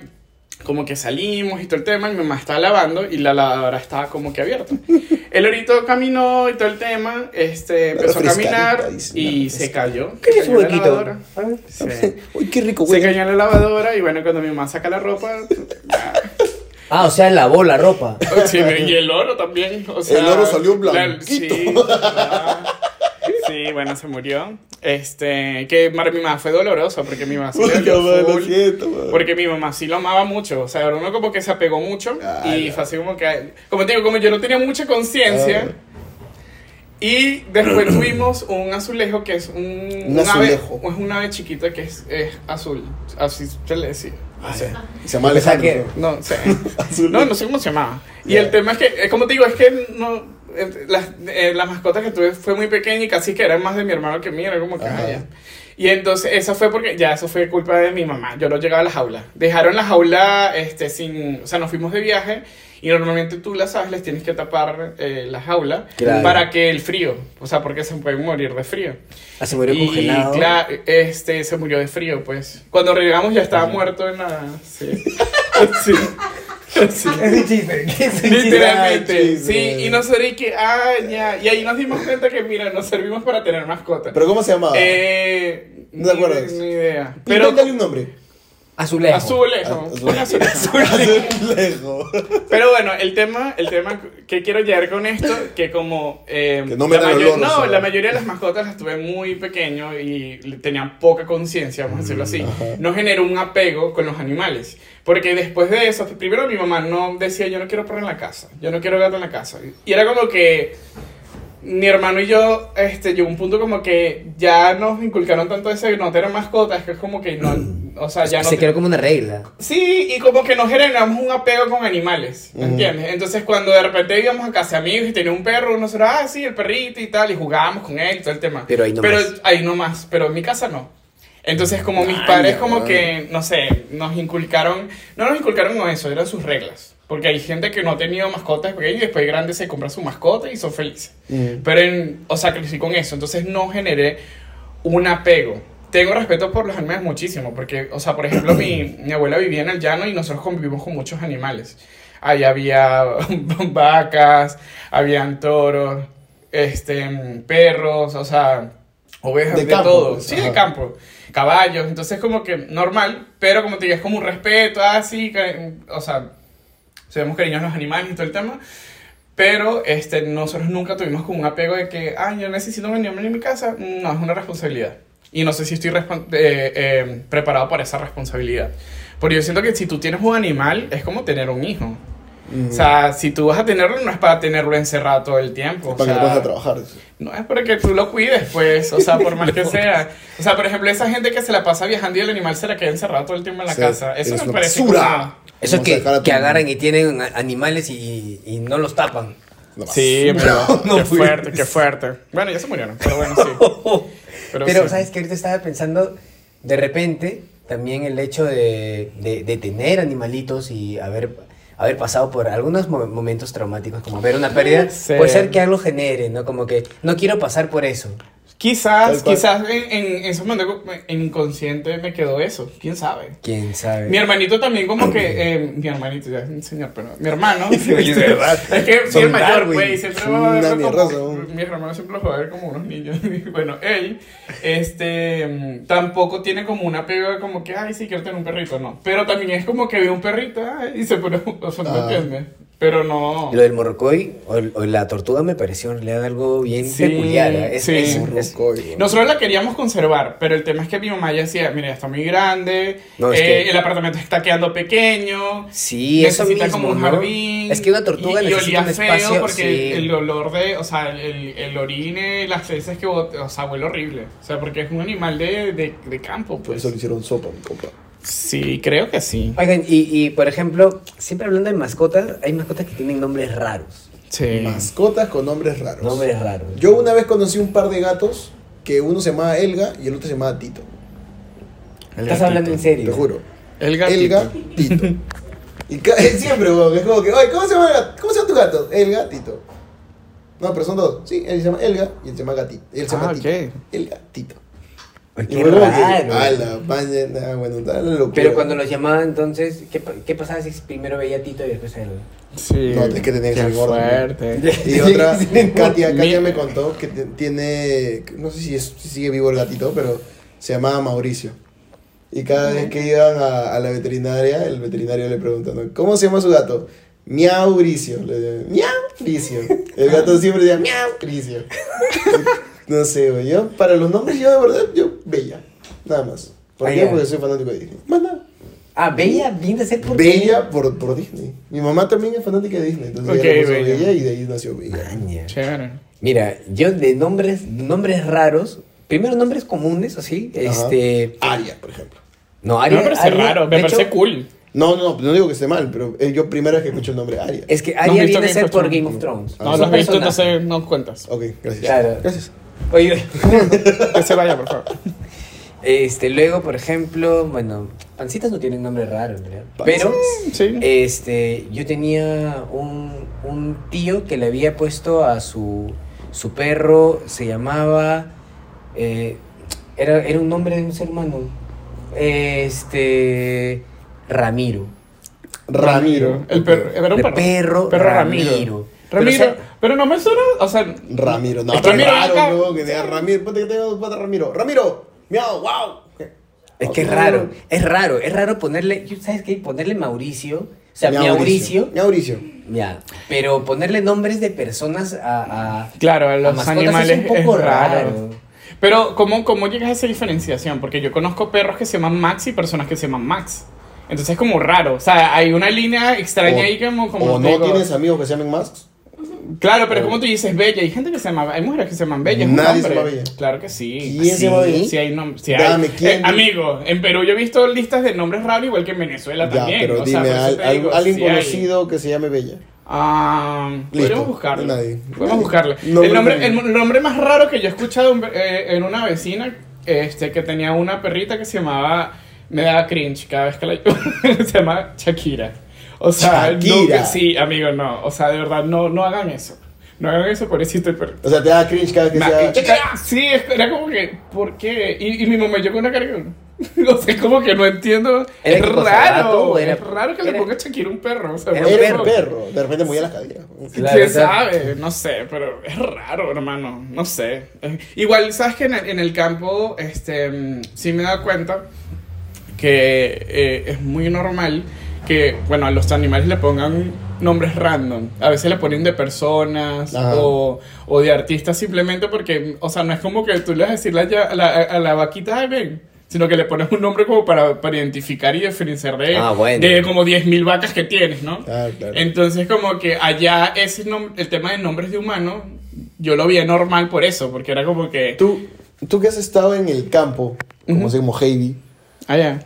como que salimos y todo el tema, y mi mamá estaba lavando y la lavadora estaba como que abierta. El lorito caminó y todo el tema, este, empezó a caminar y se cayó. ¿Qué Se cayó en la lavadora. Sí. Uy, qué rico, Se güey. cayó en la lavadora y bueno, cuando mi mamá saca la ropa. Ah, o sea, lavó la ropa. Sí, y el oro también. O sea, El oro salió la- blanquito. sí, ah, sí, bueno, se murió. Este, que para mi mamá fue doloroso porque mi mamá sí full. siento. Porque mi mamá sí lo amaba mucho, o sea, uno como que se apegó mucho Ah, y fue así como que, como te digo, como yo no tenía mucha conciencia Ah. y después tuvimos un azulejo que es un, Un ave, azulejo. es un ave chiquita que es, es azul, así se le decía. Sí. Se llama Alejandro. No sé. No, no sé cómo se llamaba. Y Ya. el tema es que, eh, como te digo, es que no. Eh, Las, eh, la mascota que tuve fue muy pequeña y casi que era más de mi hermano que mía, era como que, Ajá. Y entonces, eso fue porque, ya, eso fue culpa de mi mamá. Yo no llegaba a la jaula. Dejaron la jaula, este, sin. O sea, nos fuimos de viaje y normalmente tú las aves les tienes que tapar eh, la jaula Claro. para que el frío, o sea, porque se pueden morir de frío. Ah, se murió Y congelado. claro, este, se murió de frío, pues. Cuando llegamos ya estaba muerto en la... Sí. sí. Sí. Es un chiste. Es un chiste. Literalmente, Ah, sí, y nosotros y que, ah, ya, y ahí nos dimos cuenta que, mira, nos servimos para tener mascotas. ¿Pero cómo se llamaba? eh, ¿No te acuerdas? Ni idea. Pero Pero un nombre. Azulejo. azulejo, azulejo. Azulejo. Pero bueno, el tema, el tema que quiero llegar con esto, que como... eh, Que no la, metan mayo- olor, no, ¿sabes? la mayoría de las mascotas las tuve muy pequeño y tenían poca conciencia, vamos a decirlo así. Ajá. No generó un apego con los animales. Porque después de eso, primero mi mamá no decía, yo no quiero perro en la casa, yo no quiero gato en la casa. Y era como que mi hermano y yo, este, llegó un punto como que ya nos inculcaron tanto ese no tener mascotas, que es como que no, o sea, ya no... Se te- quedó como una regla. Sí, y como que nos generamos un apego con animales, ¿me Ujú. entiendes? Entonces cuando de repente íbamos a casa amigos y tenía un perro, nosotros, ah, sí, el perrito y tal, y jugábamos con él y todo el tema. Pero ahí no Pero más. ahí no más, pero en mi casa no. Entonces, como mis Ay, padres como que, no sé, nos inculcaron, no nos inculcaron eso, eran sus reglas. Porque hay gente que no ha tenido mascotas pequeñas y después de grande se compra su mascota y son felices. Mm. Pero, en, o sea, crecí con eso. Entonces no generé un apego. Tengo respeto por los animales muchísimo. Porque, o sea, por ejemplo, mi, mi abuela vivía en el llano y nosotros convivimos con muchos animales. Ahí había vacas, habían toros, este, perros, o sea, ovejas, De de, campo, todo. pues, Sí, ajá. de campo. Caballos. Entonces, como que normal, pero como te digo, es como un respeto, así, que, o sea, sabemos cariños a los animales y todo el tema. Pero este, nosotros nunca tuvimos como un apego de que, ah, yo necesito un animal en mi casa. No, es una responsabilidad. Y no sé si estoy eh, eh, preparado para esa responsabilidad. Porque yo siento que si tú tienes un animal, es como tener un hijo. Mm. O sea, si tú vas a tenerlo, no es para tenerlo encerrado todo el tiempo. o para que sea, te vas a trabajar. no es para que tú lo cuides, pues, o sea, por más que sea. O sea, por ejemplo, esa gente que se la pasa viajando y el animal se la queda encerrado todo el tiempo en la casa. Eso me parece basura. Eso que, que agarran y tienen animales y, y no los tapan. No, Sí, pero No, qué pues. fuerte, qué fuerte. Bueno, ya se murieron, pero bueno, sí. Pero, Pero, sí. ¿sabes que Ahorita estaba pensando, de repente, también el hecho de, de, de tener animalitos y haber, haber pasado por algunos mo- momentos traumáticos, como ver una pérdida, Sí. puede ser que algo genere, ¿no? Como que no quiero pasar por eso. Quizás, quizás en, en, en ese momento en inconsciente me quedó eso. ¿Quién sabe? ¿Quién sabe? Mi hermanito también como que... eh, mi hermanito, ya es un señor, pero mi hermano... Sí, de verdad. Es que soy el mayor, güey. Siempre Son va a una ver como... Mi hermano siempre los va a ver como unos niños. bueno, él, este... Tampoco tiene como un apego de como que, ay, sí, quiero tener un perrito, no. Pero también es como que ve un perrito ay, y se pone... O sea, ¿me Ah. entiendes? Pero no... Lo del morrocoy o, el- o la tortuga me pareció en realidad algo bien Sí, peculiar. ¿eh? Es, sí. es- es- Morrocoy. Nosotros la queríamos conservar, pero el tema es que mi mamá ya decía, mira, ya está muy grande, No, es eh, que- el apartamento está quedando pequeño, sí, eso necesita mismo, como un ¿no? jardín. Es que una tortuga y, y necesita olía un feo espacio, porque sí. el olor de, o sea, el, el orine, las heces que o sea, huele horrible. O sea, porque es un animal de, de, de campo, Por pues. eso le hicieron sopa, mi compa. Sí, creo que sí. Oigan, y, y por ejemplo, siempre hablando de mascotas, hay mascotas que tienen nombres raros. Sí. Mascotas con nombres raros. Nombres raros. Yo una vez conocí un par de gatos que uno se llamaba Elga y el otro se llamaba Tito. ¿Estás hablando en serio? Te juro. El gatito. Elga, Tito. Y ca- siempre, weón, es como que, oye, ¿cómo se llama el gato? ¿Cómo se llama tu gato? Elga, Tito. No, pero son dos. Sí, él se llama Elga y él se llama Gatito. Él se llama Ah, Tito. ok. Elga, Tito. Ay, qué raro. A la paña, nah, bueno, está la locura. Pero cuando los llamaban entonces, ¿qué, qué pasaba si primero veía a Tito y después a él? Sí. No, es que tenía que ser gordo, fuerte. Y otra, Sí, Katia, Katia me contó que tiene, no sé si, es- si sigue vivo el gatito, pero se llamaba Mauricio. Y cada vez que iban a, a la veterinaria, el veterinario le preguntó, ¿no? ¿cómo se llama su gato? Miauricio. Le decía, Miauricio. El gato siempre decía, Miauricio. No sé, güey, yo para los nombres yo de verdad, yo Bella, nada más. ¿Por Ah, qué? ya. Porque soy fanático de Disney. Más nada. Ah, Bella, viene a ser por Bella por, por Disney. Mi mamá también es fanática de Disney, entonces Ok, ella Bella. Bella y de ahí nació Bella. Maña. Chévere. Mira, yo de nombres, nombres raros, primero nombres comunes, así, Ajá. este... Aria, por ejemplo. No, No Aria, me parece Aria, raro, me parece hecho, cool. No, no, no digo que esté mal, pero eh, yo primera vez que escucho el nombre Aria. Es que ¿No Aria viene a ser por? Game of Thrones. Ah, No Es lo un has visto, personaje. entonces no cuentas. Ok, gracias. Claro. Gracias. Oye, Que se vaya, por favor. este, luego, por ejemplo, bueno, Pancitas no tienen nombre raro, realidad. Pero, Sí. este, yo tenía un, un tío que le había puesto a su, su perro, se llamaba, eh, era, era un nombre de un ser humano, este, Ramiro. Ramiro. El perro. Era un perro. perro Perro Ramiro. Ramiro. Ramiro. Pero, o Pero, no me suena. O sea. Ramiro, no, Ramiro raro, acá- luego que diga Ramiro. Ponte que tengo dos patas Ramiro. Ramiro, miau, wow. Es que es raro, es raro, es raro ponerle, ¿sabes qué? Ponerle Mauricio, o sea, Mauricio. Mauricio, Mauricio. ya, pero ponerle nombres de personas a, a, Claro, a los animales es un poco raro. raro. Pero, ¿cómo, ¿cómo llegas a esa diferenciación? Porque yo conozco perros que se llaman Max y personas que se llaman Max. Entonces es como raro. O sea, hay una línea extraña ahí como, como o no digo- tienes amigos que se llamen Masks. Claro, pero como tú dices Bella, hay gente que se llama, hay mujeres que se llaman Bella, Nadie se llama Bella. Claro que sí. ¿Quién se llama. Bella? Sí hay nombres. Sí Dame, hay. ¿quién? Eh, amigo, en Perú yo he visto listas de nombres raros igual que en Venezuela Ya, también. pero o dime, al- al- alguien sí hay. conocido que se llame Bella. Ah, podemos buscarlo. nadie. Podemos buscarlo. Nombre el, nombre, también. el nombre más raro que yo he escuchado en, eh, en una vecina este, que tenía una perrita que se llamaba, me daba cringe cada vez que la se llama Shakira. O sea, Shakira. no, sí, amigo, no, o sea, de verdad, no, no hagan eso. No hagan eso, pobrecito el perrito. O sea, te da cringe cada vez que Ma- sea. Sí, es- era como que, ¿por qué? Y, y mi mamá llegó una cara que, o sea, como que no entiendo. ¿Era Es raro, era- es raro que le ponga Shakira un perro. O sea, Era un perro. De repente movía las caderas. Claro, ¿Quién sabe? No sé, pero es raro, hermano. No sé. Eh, Igual, ¿sabes que en el, en el campo, este, mm, sí me he dado cuenta que eh, es muy normal que, bueno, a los animales le pongan nombres random. A veces le ponen de personas o, o de artistas simplemente porque, o sea, no es como que tú le vas a decirle a la, a la, vaquita, ay, ven. Sino que le pones un nombre como para, para identificar y diferenciar de, Ah, bueno. de como 10.000 vacas que tienes, ¿no? Ah, claro. Entonces, como que allá ese el tema de nombres de humanos, yo lo vi normal por eso, porque era como que. Tú, tú que has estado en el campo, como Ujú. así como Heidi, Allá.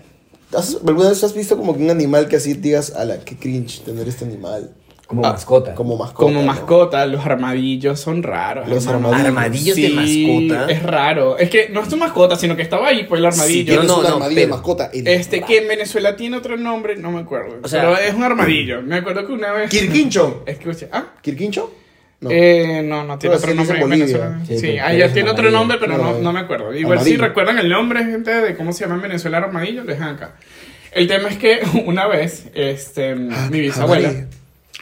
¿Has- ¿alguna vez has visto como que un animal que así digas, a la que cringe tener este animal? Como Ah, mascota. Como mascota. Como ¿no? mascota, los armadillos son raros. Los hermano. armadillos. Armadillos de Sí, mascota. Es raro. Es que no es tu mascota, sino que estaba ahí, pues el armadillo. tienes No, no, un no, armadillo de mascota. Este que en Venezuela tiene otro nombre, no me acuerdo. O sea- pero es un armadillo. Me acuerdo que una vez. ¿Quirquincho? Escucha. ¿Ah? ¿Quirquincho? No. Eh, no, no tiene Pero otro nombre en Bolivia. Venezuela. Sí, Sí, allá es tiene otro armadillo. nombre, pero no, No, me acuerdo. Igual si armadillo. recuerdan el nombre, gente, de cómo se llama en Venezuela armadillo, lo dejan acá. El tema es que una vez, este, Ah, mi bisabuela, armadillo.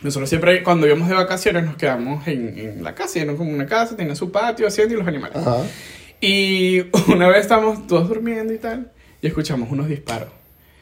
nosotros siempre cuando íbamos de vacaciones nos quedamos en, en la casa, era como una casa, tenía su patio, haciendo y los animales. Ajá. Y una vez estábamos todos durmiendo y tal, y escuchamos unos disparos.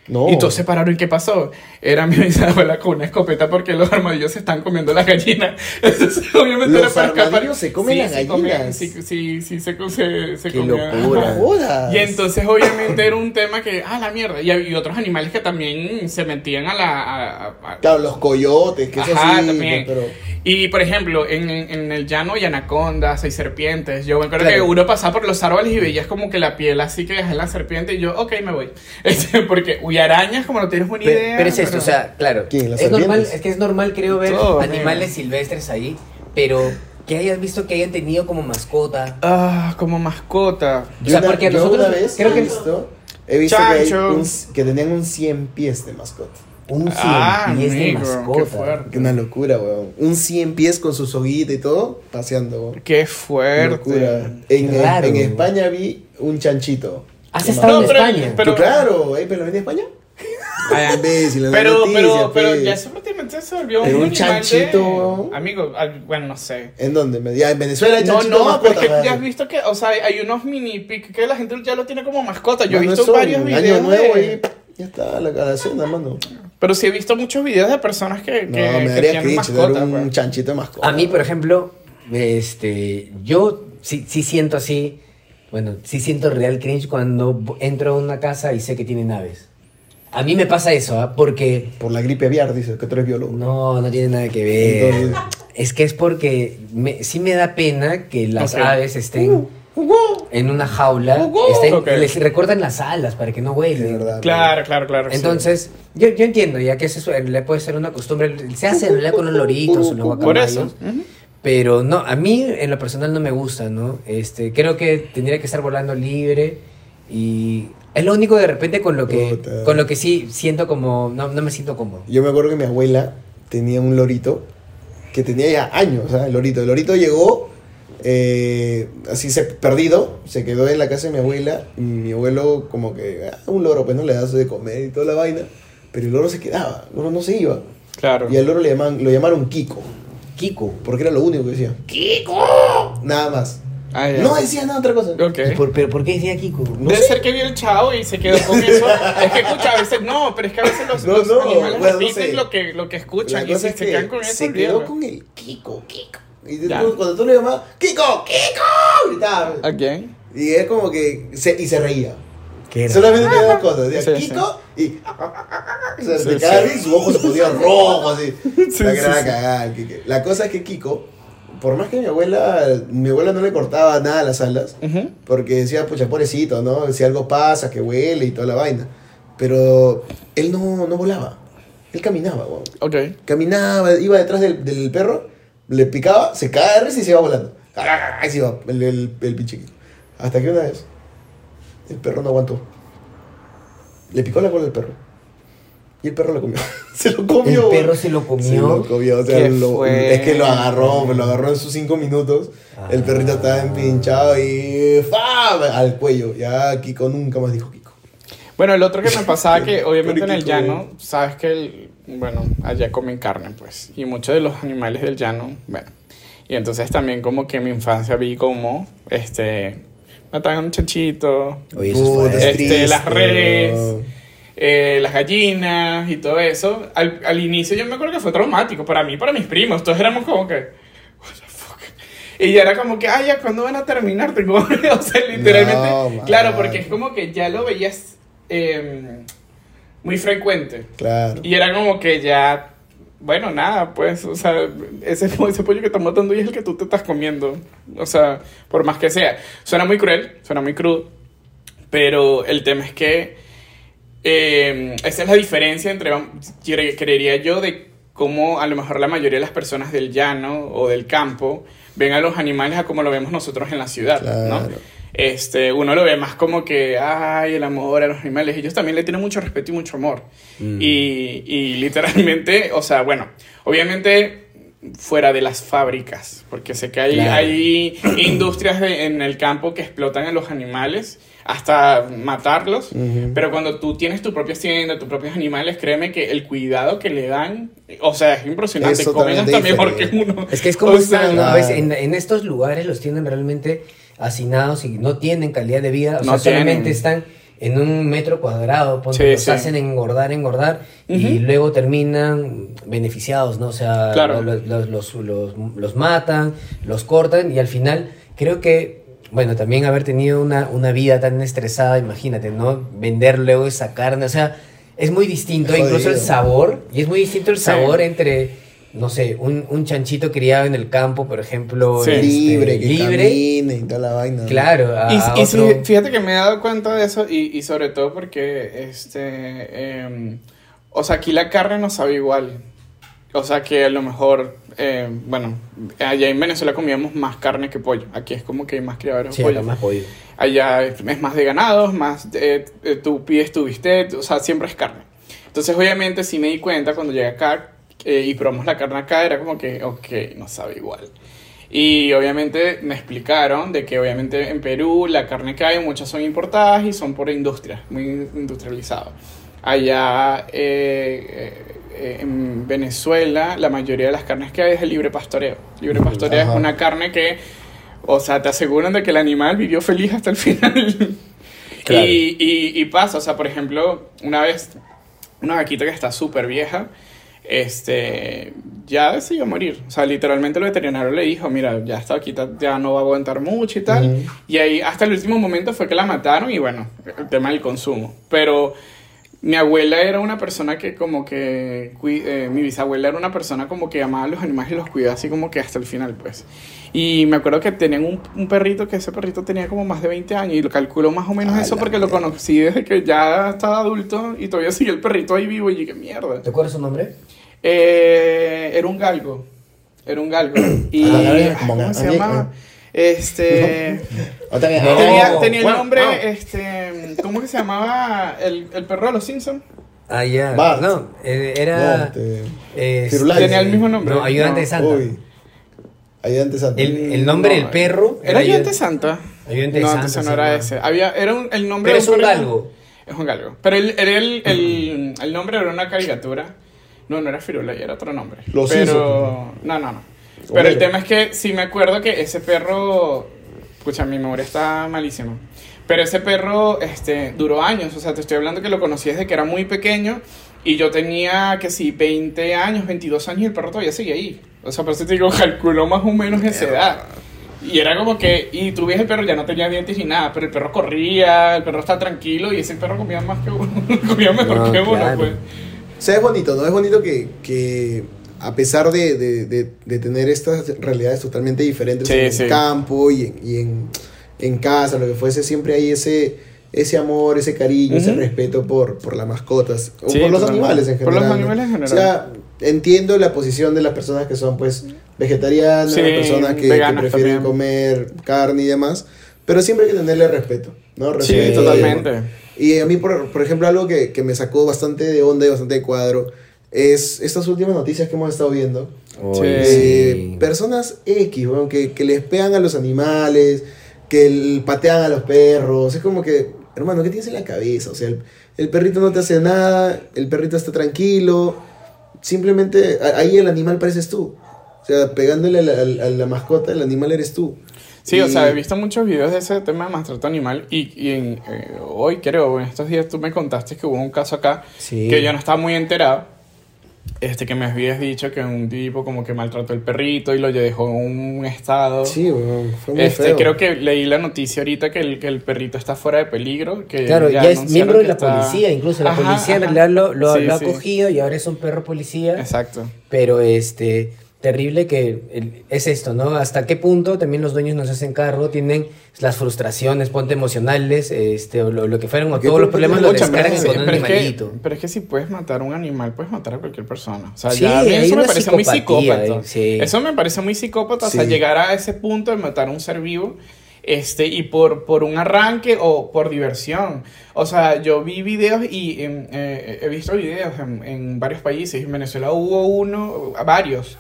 No. Y todos se pararon, ¿y qué pasó? Era mi bisabuela con una escopeta porque los armadillos se están comiendo las gallinas. Entonces, obviamente ¿Los era para escapar. armadillos se comen las sí comían- gallinas? sí, sí, sí, se, se, se Qué locura. Y entonces, obviamente, era un tema que, ah, la mierda. Y, y otros animales que también se metían a la. a- a- Claro, los coyotes, que eso Ajá, sí. también. Pero. Y por ejemplo, en, en- el llano hay anacondas, hay serpientes. Yo me acuerdo Claro. que uno pasaba por los árboles y veías como que la piel así que dejaba la serpiente. Y yo, ok, me voy. Este, porque, uy, arañas, como no tienes una Pe- idea. Pero, es esto, pero- o sea, claro. ¿Quién? ¿Las Es normal, serpientes? es que es normal, creo, ver Todo, animales amigo. silvestres ahí, pero que hayas visto que hayan tenido como mascota. Ah, como mascota. O sea, Yo una- porque yo nosotros una vez creo he que- visto, he visto que, hay Chancho. un- que tenían un 100 pies de mascota. Un cien Ah, pies de amigo, qué mascota. fuerte. Que una locura, weón. Un 100 pies con su soguita y todo, paseando, weón. Qué fuerte. locura. En, Qué raro, en weón. España vi un chanchito. ¿Has estado más- en pero- España? pero- Tú, claro, ¿eh? ¿pero venía a España? Ah, Imbécil, en Pero, noticia, pero, pero pe. ya eso prácticamente se volvió un de- chanchito, weón. Amigo, al- bueno, no sé. ¿En dónde? Me- Ya, en Venezuela hay No, no, mascota, pero es que ¿verdad? ya has visto que, o sea, hay- unos mini pic que la gente ya lo tiene como mascota. Yo he Mano, visto eso, varios en videos. Año nuevo de- y ya está la, cena, mano. Pero sí he visto muchos videos de personas que, No, que, me que daría tienen cringe mascota. un pues. chanchito de mascota. A mí, por ejemplo, este, yo sí, sí siento así, bueno, sí siento real cringe cuando entro a una casa y sé que tienen aves. A mí me pasa eso, ¿ah? porque Por la gripe aviar, dices, que tú eres biólogo. no, no tiene nada que ver. Entonces- Es que es porque me- sí me da pena que las aves estén en una jaula, estén, Ok. les recortan las alas para que no huelen. verdad. Claro, claro, claro. sí. Entonces, yo, yo entiendo ya que eso es- le puede ser una costumbre. Se hace con los loritos o los Por guacamayos. eso. Ujú. Pero no, a mí en lo personal no me gusta, ¿no? Este, creo que tendría que estar volando libre y es lo único de repente con lo que Puta. con lo que sí siento como no, no me siento cómodo. Yo me acuerdo que mi abuela tenía un lorito que tenía ya años, ¿sabes? El lorito. El lorito llegó eh, así se perdido, se quedó en la casa de mi abuela. Y mi abuelo, como que, ah, un loro, pues no le das de comer y toda la vaina. Pero el loro se quedaba, el loro no se iba. Claro. Y al loro le llaman, lo llamaron Kiko, Kiko. porque era lo único que decía. ¡Kiko! Nada más. Ah, ya. No decía nada otra cosa. Ok. ¿Y por, pero por qué decía Kiko? No Debe sé. ser que vio el chavo y se quedó con eso. es que escucha, a veces no, pero es que a veces los, No, los no, animales bueno, no sé. lo, que, lo que escuchan y se que quedan con eso, se quedó con el Kiko, Kiko. Y tú- cuando tú le llamabas, Kiko, Kiko, gritaba. ¿A quién? Y es como que, se, y se reía. Solamente tenía dos cosas. Decía Sí, Kiko y. O sea, Sí, se cagaba sí. y su ojo se ponía rojo así. Sí, la el Kike. La cosa es que Kiko, por más que mi abuela, mi abuela no le cortaba nada a las alas, porque decía, pucha, pobrecito, ¿no? Si algo pasa, que huele y toda la vaina. Pero él no, no volaba. Él caminaba, weón. Ok. Caminaba, iba detrás del, del perro, le picaba, se cae de risa y se iba volando. Ahí se iba el, el, el pinche Kiko. Hasta que una vez El perro no aguantó. Le picó la cola al perro. Y el perro lo comió. se lo comió. El perro se lo Se comió. lo comió. O sea, ¿Qué lo- es que lo agarró, lo agarró en sus cinco minutos. El perrito estaba empinchado y ¡fam! al cuello. Ya Kiko nunca más dijo Kiko. Bueno, el otro que me pasaba que obviamente en el llano, sabes que el, bueno, allá comen carne, pues, y muchos de los animales del llano, bueno. Y entonces también como que en mi infancia vi como, este, mataban un chanchito, Oye, eso es Puta, fuerte. es Este, triste, las redes. ¿no? eh, las gallinas y todo eso. Al, al inicio yo me acuerdo que fue traumático para mí, para mis primos, todos éramos como que, what the fuck. Y ya era como que, ay, ya, ¿cuándo van a terminar? Tengo, o sea, literalmente, No, claro, porque es como que ya lo veías eh, muy frecuente. Claro. Y era como que ya, bueno, nada, pues, o sea, ese, ese pollo que estás matando y es el que tú te estás comiendo. O sea, por más que sea. Suena muy cruel, suena muy crudo, pero el tema es que eh, esa es la diferencia entre, creería yo, de cómo a lo mejor la mayoría de las personas del llano o del campo ven a los animales a como lo vemos nosotros en la ciudad, ¿no? Este, uno lo ve más como que, ay, el amor a los animales. Ellos también le tienen mucho respeto y mucho amor. Mm. Y, y literalmente, o sea, bueno, obviamente fuera de las fábricas, porque sé que hay, Claro. hay industrias de- en el campo que explotan a los animales hasta matarlos, pero cuando tú tienes tu propia hacienda, tus propios animales, créeme que el cuidado que le dan, o sea, es impresionante, Es comen hasta mejor que uno. Es que es como O sea, están, ¿no? ah. ¿Ves? En, en estos lugares los tienen realmente hacinados y no tienen calidad de vida. O No sea, solamente están en un metro cuadrado, ponte, Sí, los sí. hacen engordar, engordar, y luego terminan beneficiados, ¿no? O sea, Claro. los, los, los, matan, los cortan, y al final creo que, bueno, también haber tenido una, una vida tan estresada, imagínate, ¿no? Vender luego esa carne, o sea, es muy distinto, Jodido. incluso el sabor, y es muy distinto el Sí. sabor entre no sé, un, un chanchito criado en el campo, por ejemplo, Sí. este, libre, que libre, camine y toda la vaina. claro, a, Y, a y otro- sí, fíjate que me he dado cuenta de eso y, y sobre todo porque, este, em, o sea, aquí la carne no sabe igual. O sea, que a lo mejor, eh, bueno, allá en Venezuela comíamos más carne que pollo. Aquí es como que hay más criadores Sí, de pollo. más pollo. Allá es es más de ganados, más de, eh, tú pides tu bistec, o sea, siempre es carne. Entonces, obviamente, sí me di cuenta cuando llegué acá eh, y probamos la carne acá, era como que, ok, no sabe igual. Y obviamente me explicaron de que obviamente en Perú la carne que hay, muchas son importadas y son por industria, muy industrializado. Allá eh, eh, en Venezuela la mayoría de las carnes que hay es el libre pastoreo. Libre pastoreo Ajá. es una carne que, o sea, te aseguran de que el animal vivió feliz hasta el final. Claro. Y, y, y pasa, o sea, por ejemplo, una vez una vaquita que está súper vieja, este, ya a morir. O sea, literalmente el veterinario le dijo, mira, ya esta vaquita ya no va a aguantar mucho y tal. Y ahí hasta el último momento fue que la mataron y bueno, el tema del consumo. Pero mi abuela era una persona que como que, eh, mi bisabuela era una persona como que amaba a los animales y los cuidaba así como que hasta el final, pues. Y me acuerdo que tenían un, un perrito, que ese perrito tenía como más de 20 años y lo calculo más o menos eso porque lo conocí desde que ya estaba adulto y todavía sigue el perrito ahí vivo y qué mierda. ¿Te acuerdas su nombre? Eh, era un galgo. Era un galgo. Y. Ah, ¿Cómo se a- llamaba? Este. Otra vez. No. Tenía, tenía el Bueno, nombre, no. este. ¿Cómo que se llamaba el, el perro de los Simpsons? Ah, ya. Bart. No, eh, No, era... este, eh, Firulais. Tenía el mismo nombre. No, ayudante No. de Santa. Uy. Ayudante Santo. El, el nombre No, del perro... ¿Era ayudante- Santa? Ayudante no, Santa entonces se no era ese. Había, era un- el nombre Pero es de un galgo. Es un galgo. Pero el, era el, el, el nombre era una caricatura. No, no era Firulais, era otro nombre. Los Pero. Simpsons. No, no, no. Pero el tema es que sí me acuerdo que ese perro. Escucha, mi memoria está malísima. Pero ese perro este, duró años. O sea, te estoy hablando que lo conocí desde que era muy pequeño. Y yo tenía, que sí, 20 años, 22 años y el perro todavía seguía ahí. O sea, por eso te digo, calculó más o menos esa edad. Y era como que, y tú ves el perro, ya no tenía dientes ni nada, pero el perro corría, el perro estaba tranquilo y ese perro comía más que uno, comía mejor No, que uno, claro. pues. O sea, es bonito, ¿no? Es bonito que, que a pesar de, de, de, de tener estas realidades totalmente diferentes Sí, en sí. el campo y, en, y en, en casa, lo que fuese, siempre hay ese, ese amor, ese cariño, ese Ujú. respeto por, por las mascotas o Sí, por los animales en Por general. los ¿no? animales en general. O sea, entiendo la posición de las personas que son, pues, vegetarianas, Sí, personas que, que prefieren también. comer carne y demás. pero siempre hay que tenerle respeto, ¿no? Sí, Respeto. totalmente. Y a mí, por, por ejemplo, algo que, que me sacó bastante de onda y bastante de cuadro es estas últimas noticias que hemos estado viendo. Eh, sí. personas X, que, que les pegan a los animales, que el- patean a los perros. Es como que, hermano, ¿qué tienes en la cabeza? O sea, el, el perrito no te hace nada, el perrito está tranquilo. Simplemente ahí el animal pareces tú. O sea, pegándole a la, a la mascota, el animal eres tú. Sí, o Y- sea, he visto muchos videos de ese tema de maltrato animal y, y en, eh, hoy creo, en estos días tú me contaste que hubo un caso acá Sí. que yo no estaba muy enterado, este que me habías dicho que un tipo como que maltrató el perrito y lo dejó en un estado. Sí, weón, fue muy Este, feo. creo que leí la noticia ahorita que el, que el perrito está fuera de peligro. Que Claro, ya, es anunciaron miembro de la está- policía, incluso la Ajá, policía en ajá. realidad lo, lo, Sí, lo ha sí. cogido y ahora es un perro policía. Exacto. Pero este, terrible que es esto, ¿no? Hasta qué punto también los dueños nos hacen cargo, tienen las frustraciones, ponte emocionales, este, o lo, lo que fueron, o ¿Qué todos los problemas los descargan con un pero, es que, animalito. pero es que si puedes matar a un animal, puedes matar a cualquier persona. O sea, Sí, ya eso me parece muy psicópata. eh, sí. Eso me parece muy psicópata, o sea, Sí. llegar a ese punto de matar a un ser vivo. Este, y por, por un arranque o por diversión. O sea, yo vi videos y em, eh, he visto videos en, en varios países. En Venezuela hubo uno, varios,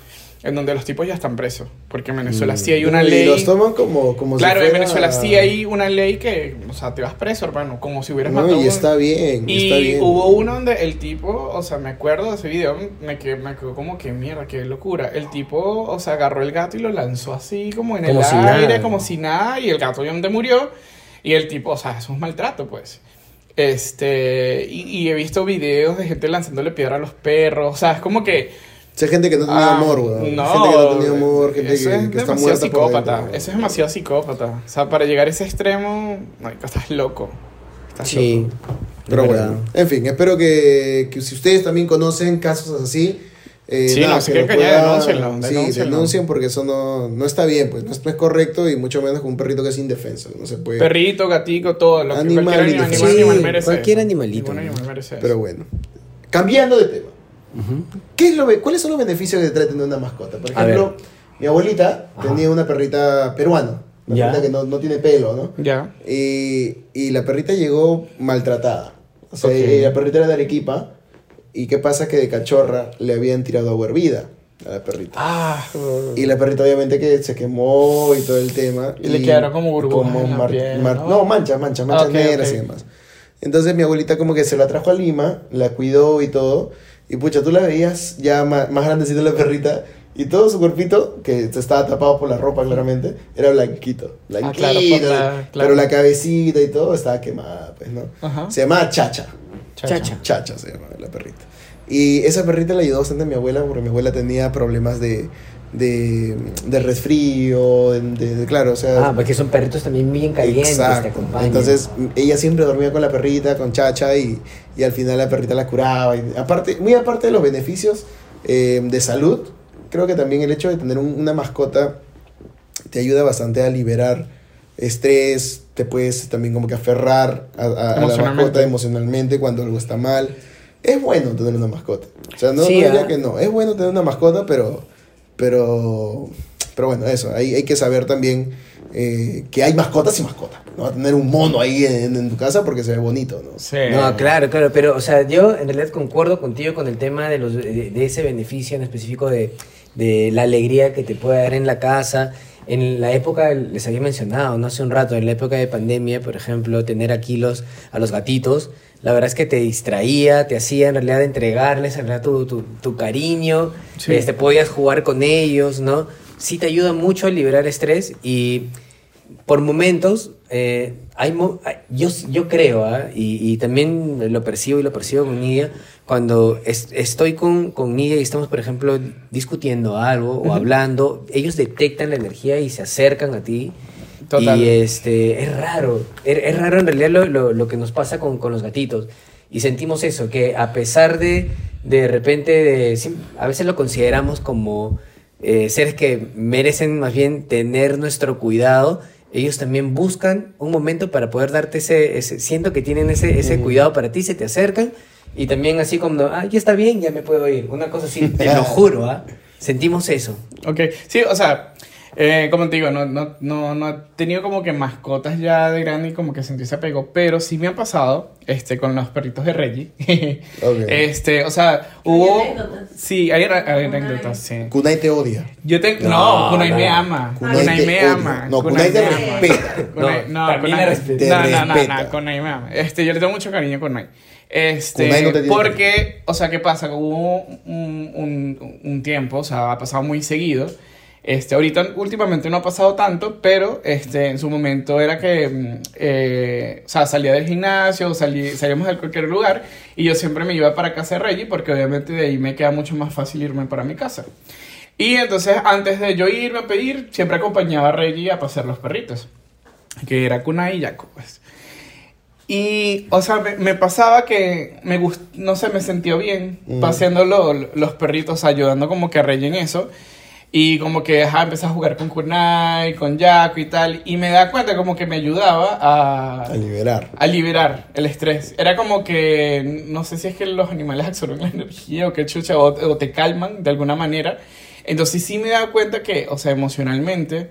en donde los tipos ya están presos. Porque en Venezuela sí hay una y ley. los toman como, como si Claro, en Venezuela sí hay una ley que, o sea, te vas preso, hermano, como si hubieras No, matado y está bien, y está bien. hubo uno donde el tipo, o sea, me acuerdo de ese video, me quedó, me quedó como que mierda, qué locura. El tipo, o sea, agarró el gato y lo lanzó así como en Como el si aire, nada. como si nada, y el gato obviamente murió. Y el tipo, o sea, es un maltrato, pues. Este, y, y he visto videos de gente lanzándole piedra a los perros, o sea, es como que... O sea, gente que no tenido ah, amor, weón. No, gente que no tenido amor, gente eso que, es que está demasiado muerta por psicópata. dentro, eso es demasiado psicópata. O sea, para llegar a ese extremo, no, estás loco. Estás loco. Sí, Pero de bueno, en fin, espero que, que si ustedes también conocen casos así, eh, Sí, nada, no, sí que que lo cañar, puedan- denúncienlo, Sí, denúncienlo. denuncien porque eso no, no está bien, pues no, es- no es correcto y mucho menos con un perrito que es indefenso, no se puede. Perrito, gatico, todo. Lo que Animal cualquier indefenso. animal, Sí, animal merece. cualquier animalito. Animal merece eso. Pero bueno, cambiando de tema, ¿qué es lo, ¿cuáles son los beneficios que trae tener una mascota? Por A ejemplo, mi abuelita Ajá. tenía una perrita peruana, una Ya. perrita que no, no tiene pelo, ¿no? Ya. Y, y la perrita llegó maltratada. O sea, Ok. y la perrita era de Arequipa. ¿Y qué pasa? Que de cachorra le habían tirado agua hervida a la perrita. Ah, Y la perrita obviamente que se quemó y todo el tema. Y le quedaron como burbujas como en la mar- piel, mar- ¿no? no, manchas, manchas, manchas ok, negras ok. y demás. Entonces mi abuelita como que se la trajo a Lima, la cuidó y todo. Y pucha, tú la veías ya ma- más, grandecita la perrita. Y todo su cuerpito, que estaba tapado por la ropa claramente, era blanquito. Blanquito. Ah, claro, la- claro. Pero la cabecita y todo estaba quemada, pues, ¿no? Ajá. Se llamaba Chacha. Chacha. Chacha se llama la perrita. Y esa perrita le ayudó bastante a mi abuela porque mi abuela tenía problemas de, de, de resfrío, de, de- de- claro, o sea... Ah, porque son perritos también bien calientes, te Exacto. acompañan. Entonces ella siempre dormía con la perrita, con Chacha y, y al final la perrita la curaba. Y aparte, muy aparte de los beneficios eh, de salud, creo que también el hecho de tener un- una mascota te ayuda bastante a liberar estrés, te puedes también como que aferrar a, a- a la mascota emocionalmente cuando algo está mal. Es bueno tener una mascota. O sea, no, Sí, no diría que no. Es bueno tener una mascota, pero, pero, pero bueno, eso. Hay, hay que saber también eh, que hay mascotas y mascotas. No va a tener un mono ahí en, en tu casa porque se ve bonito, ¿no? Sí. No, claro, claro, pero, o sea, yo en realidad concuerdo contigo con el tema de, los, de, de ese beneficio en específico de, de la alegría que te puede dar en la casa. En la época, les había mencionado, no hace un rato, en la época de pandemia, por ejemplo, tener aquí los, a los gatitos, la verdad es que te distraía, te hacía en realidad entregarles en realidad tu, tu, tu cariño, Sí. este, podías jugar con ellos, ¿no? Sí te ayuda mucho a liberar estrés y por momentos, eh, hay mo- yo, yo creo, ¿ah? y, y también lo percibo y lo percibo con Nidia, cuando es- estoy con, con Nidia y estamos, por ejemplo, discutiendo algo o hablando, ellos detectan la energía y se acercan a ti. Total. Y este, es raro, es, es raro en realidad lo, lo- lo que nos pasa con, con los gatitos. Y sentimos eso, que a pesar de de repente, de, a veces lo consideramos como eh, seres que merecen más bien tener nuestro cuidado, ellos también buscan un momento para poder darte ese, ese siento que tienen ese, ese cuidado para ti, se te acercan y también así como, ah, ya está bien, ya me puedo ir, una cosa así, te lo juro, ¿ah? Sentimos eso. Ok, sí, o sea, Eh, como te digo, no, no, no, no he tenido como que mascotas ya de grande y como que sentí ese apego, pero sí me ha pasado este, con los perritos de Reggie. Ok. Este, o sea, hubo... anécdotas? Sí, hay, hay Kunai. anécdotas, sí. Kunai te odia. Yo tengo... No, No, Kunai no. me ama. Kunai Kunai te me odia. ama. No, Kunai te me ama. respeta. Kunai- No, no, Kunai- respeta. Te No, no, no, respeta. no, Kunai me ama. Este, yo le tengo mucho cariño a Kunai. Este, Kunai no te porque, o sea, ¿qué pasa? Hubo un, un, un tiempo, o sea, ha pasado muy seguido. Este, ahorita últimamente no ha pasado tanto, pero este, en su momento era que, mm, eh, o sea, salía del gimnasio, salí, salíamos de cualquier lugar y yo siempre me iba para casa de Reggie porque obviamente de ahí me queda mucho más fácil irme para mi casa. Y entonces antes de yo irme a pedir, siempre acompañaba a Reggie a pasear los perritos, que era Kunai y Jaco, pues. Y, o sea, me, me pasaba que me gust no sé, me sentía bien Mm. paseando lo- los perritos, ayudando como que a Reggie en eso. Y como que ajá, empecé a jugar con Kunai, con Jaco y tal. Y me da cuenta como que me ayudaba a, A liberar. a liberar el estrés. Era como que, no sé si es que los animales absorben la energía o que chucha, o, o te calman de alguna manera. Entonces sí me da cuenta que, o sea, emocionalmente,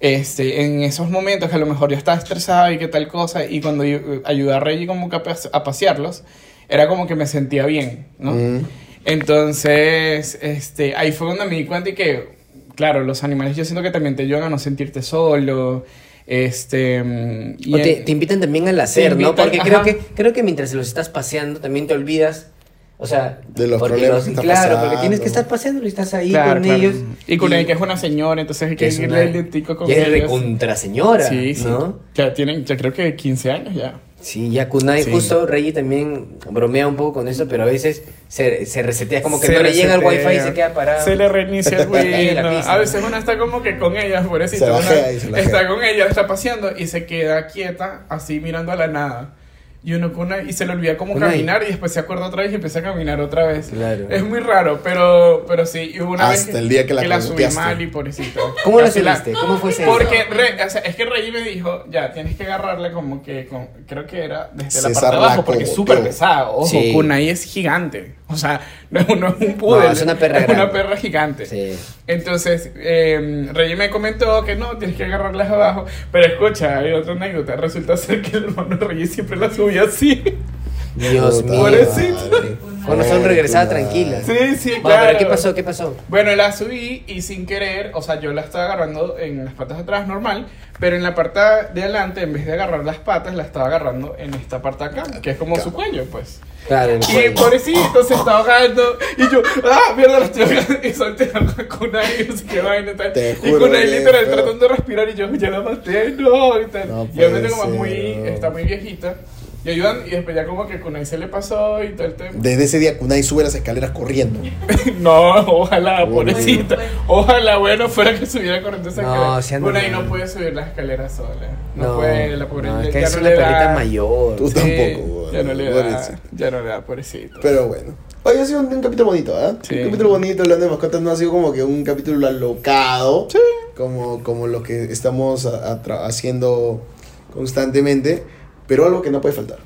este, en esos momentos que a lo mejor yo estaba estresado y que tal cosa, y cuando yo eh, ayudé a Reggie como que a, a pasearlos, era como que me sentía bien, ¿no? Mm. Entonces, este, ahí fue donde me di cuenta y que, claro, los animales yo siento que también te ayudan a no sentirte solo, este... mm, y O te, en- te invitan también al hacer, ¿no? Porque creo que, creo que mientras los estás paseando también te olvidas, o sea, De los problemas que están Claro, pasando. porque tienes que estar paseando y estás ahí Claro, con claro. ellos. Y con ella que es una señora, entonces hay que irle lentico con ya es ellos. recontra señora, Sí, sí. ¿no? Ya tienen, ya creo que 15 años ya. Sí, ya Kunai, Sí. justo Reggie también bromea un poco con eso, pero a veces se, se resetea, como que Se no le llega el wifi y se queda parado. Se le reinicia el pista. A veces una está como que con ella, pobrecita. Se una está con ella, está paseando y se queda quieta, así mirando a la nada. Y uno con una- y se le olvida cómo Kunai. caminar y después se acuerda otra vez y empieza a caminar otra vez. Claro. Es muy raro, pero, pero sí. Y hubo una Hasta vez el día que la subí cagoteaste. mal y pobrecita. ¿Cómo la subiste? ¿Cómo fue ese Porque Re- o sea, es que Rey me dijo, ya, tienes que agarrarla como que, con, creo que era desde la César parte de abajo, porque es súper tío. pesada. Ojo, Sí. Kunai es gigante. O sea, no, es- no es un poodle. es una perra Es una grande. perra gigante. Sí. Entonces, eh, Rey me comentó que no, tienes que agarrarlas abajo. Pero escucha, hay otra anécdota. Resulta ser que el hermano Rey siempre la subía así. Dios mío. Pobrecito. son regresada Kunai. tranquila. Sí, sí, Va, claro. pero ¿qué pasó? ¿Qué pasó? Bueno, la subí y sin querer, o sea, yo la estaba agarrando en las patas de atrás normal, pero en la parte de adelante, en vez de agarrar las patas, la estaba agarrando en esta parte de acá, que es como su cuello, pues. Claro, en el Y cuello. pobrecito se estaba ahogando. Y yo, ah, mierda, la estoy ahogando. Y solté a Kunai, no sé qué vaina y tal. Te y Kunai que literal feo. tratando de respirar y yo, ya la maté, no, y tal. No y obviamente como es muy, está muy viejita. Y ayudan, y después ya como que Kunai se le pasó y todo el tema. Desde ese día Kunai sube las escaleras corriendo. No, ojalá, Bueno. pobrecita. Ojalá, bueno, fuera que subiera corriendo esa No, escalera. sí mal. no puede subir las escaleras sola. No, No, puede, la pobre. no, es ya que es no una le perrita da. mayor. Tú Sí, tampoco, güey. Ya no le da. Pobrecito. Ya no le da, pobrecito. Pero bueno. Hoy ha sido un, un capítulo bonito, ¿ah? Sí. Un capítulo bonito, hablando de mascotas, no ha sido como que un capítulo alocado. Como, como lo que estamos a- a tra- haciendo constantemente. Pero algo que no puede faltar.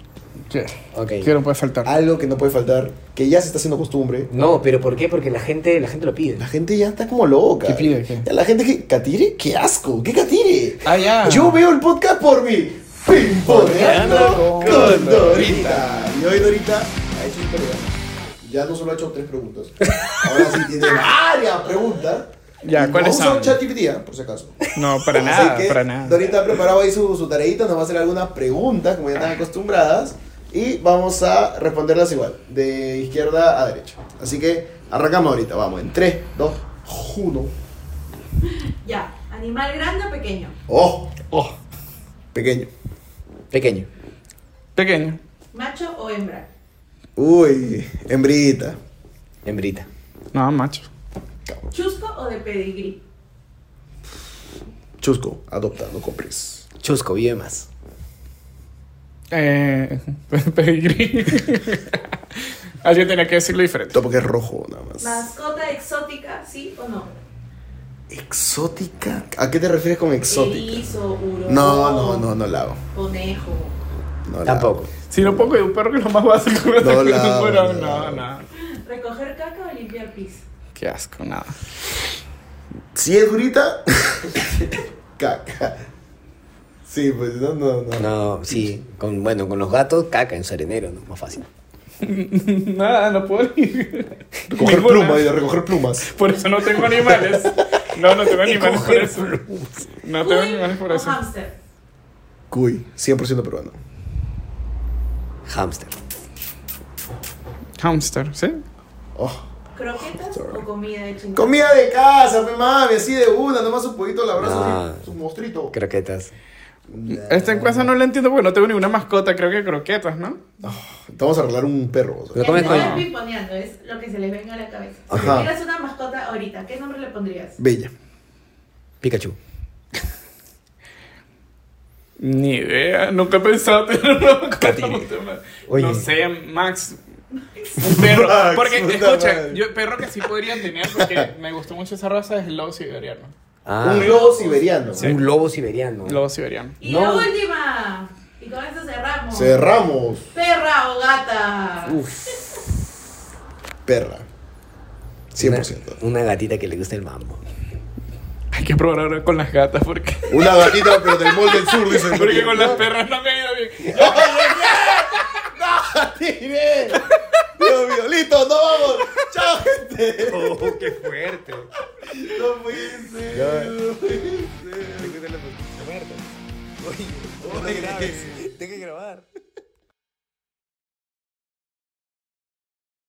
¿Qué? Ok. ¿Qué no puede faltar? Algo que no puede faltar, que ya se está haciendo costumbre. No, pero ¿por qué? Porque la gente, la gente lo pide. La gente ya está como loca. ¿Qué pide, qué? La gente que. ¿Catire? ¡Qué asco! ¿Qué catire? Ah, ya. Yo veo el podcast por mi Pimponeando con Dorita. Y hoy Dorita ha hecho historia. Ya no solo ha hecho tres preguntas. Ahora sí tiene varias preguntas. Ya, ¿cuáles usado son? ChatGPT, ¿ah? por si acaso. No, para Así nada, que para nada. Dorita ha preparado ahí su, su tareita, nos va a hacer algunas preguntas, como ya están acostumbradas, y vamos a responderlas igual, de izquierda a derecha. Así que arrancamos ahorita, vamos, en 3, 2, 1. Ya. ¿Animal grande o pequeño? ¡Oh! Oh, Pequeño. Pequeño. pequeño. ¿Macho o hembra? Uy, hembrita. Hembrita. No, macho. ¿Chusco o de pedigrí? Chusco, adopta, no compres. Chusco, vive más. Eh. Pedigrí. Alguien tenía que decirlo diferente. Todo porque es rojo, nada más. ¿Mascota exótica, sí o no? ¿Exótica? ¿A qué te refieres con exótica? Erizo, hurón. No, no, no, no la hago. Conejo. No Tampoco. Si no pongo de un perro que es lo más básico. No la hago, no no, no. ¿Recoger caca o limpiar pis? Qué asco, nada. Si es durita, caca. Sí, pues no, no, no. No, sí. Con, bueno, con los gatos, caca en su arenero, ¿no? Más fácil. Nada, no puedo ni. Recoger Ninguna. plumas, y recoger plumas. Por eso no tengo animales. No, no tengo animales por eso. No tengo animales por eso. hamster. Cuy, 100% peruano. Hamster. Hamster, ¿sí? Oh. ¿Croquetas o comida de chingada? Comida de casa, pe mami, así de una, nomás un poquito la abrazo, Ah. así, su mostrito. Croquetas. Esta encuesta no la entiendo porque no tengo ninguna mascota, creo que croquetas, ¿no? Vamos a arreglar un perro. o sea. Lo comes no con- es pimponeando, es lo que se les venga a la cabeza. Si Ajá. tuvieras una mascota ahorita, ¿qué nombre le pondrías? Bella. Pikachu. Ni idea, nunca he pensado tener una mascota. No sé, Max. Un perro. Porque, escucha, yo perro que sí podría tener porque me gustó mucho esa raza es el lobo siberiano. Ah, Un lobo siberiano. Sí. un lobo siberiano. Lobo siberiano. Y No. la última. Y con eso cerramos. Cerramos. Perra o gata. Perra. 100%. Una, una gatita que le gusta el mambo. Hay que probar ahora con las gatas porque, Una gatita, pero del molde del sur, dicen. porque con las perras no me ha ido bien. ¡Tiré! Dios listo, no vamos. Chao, gente. Oh, qué fuerte. No puede ser. No puede ser. Tengo que grabar.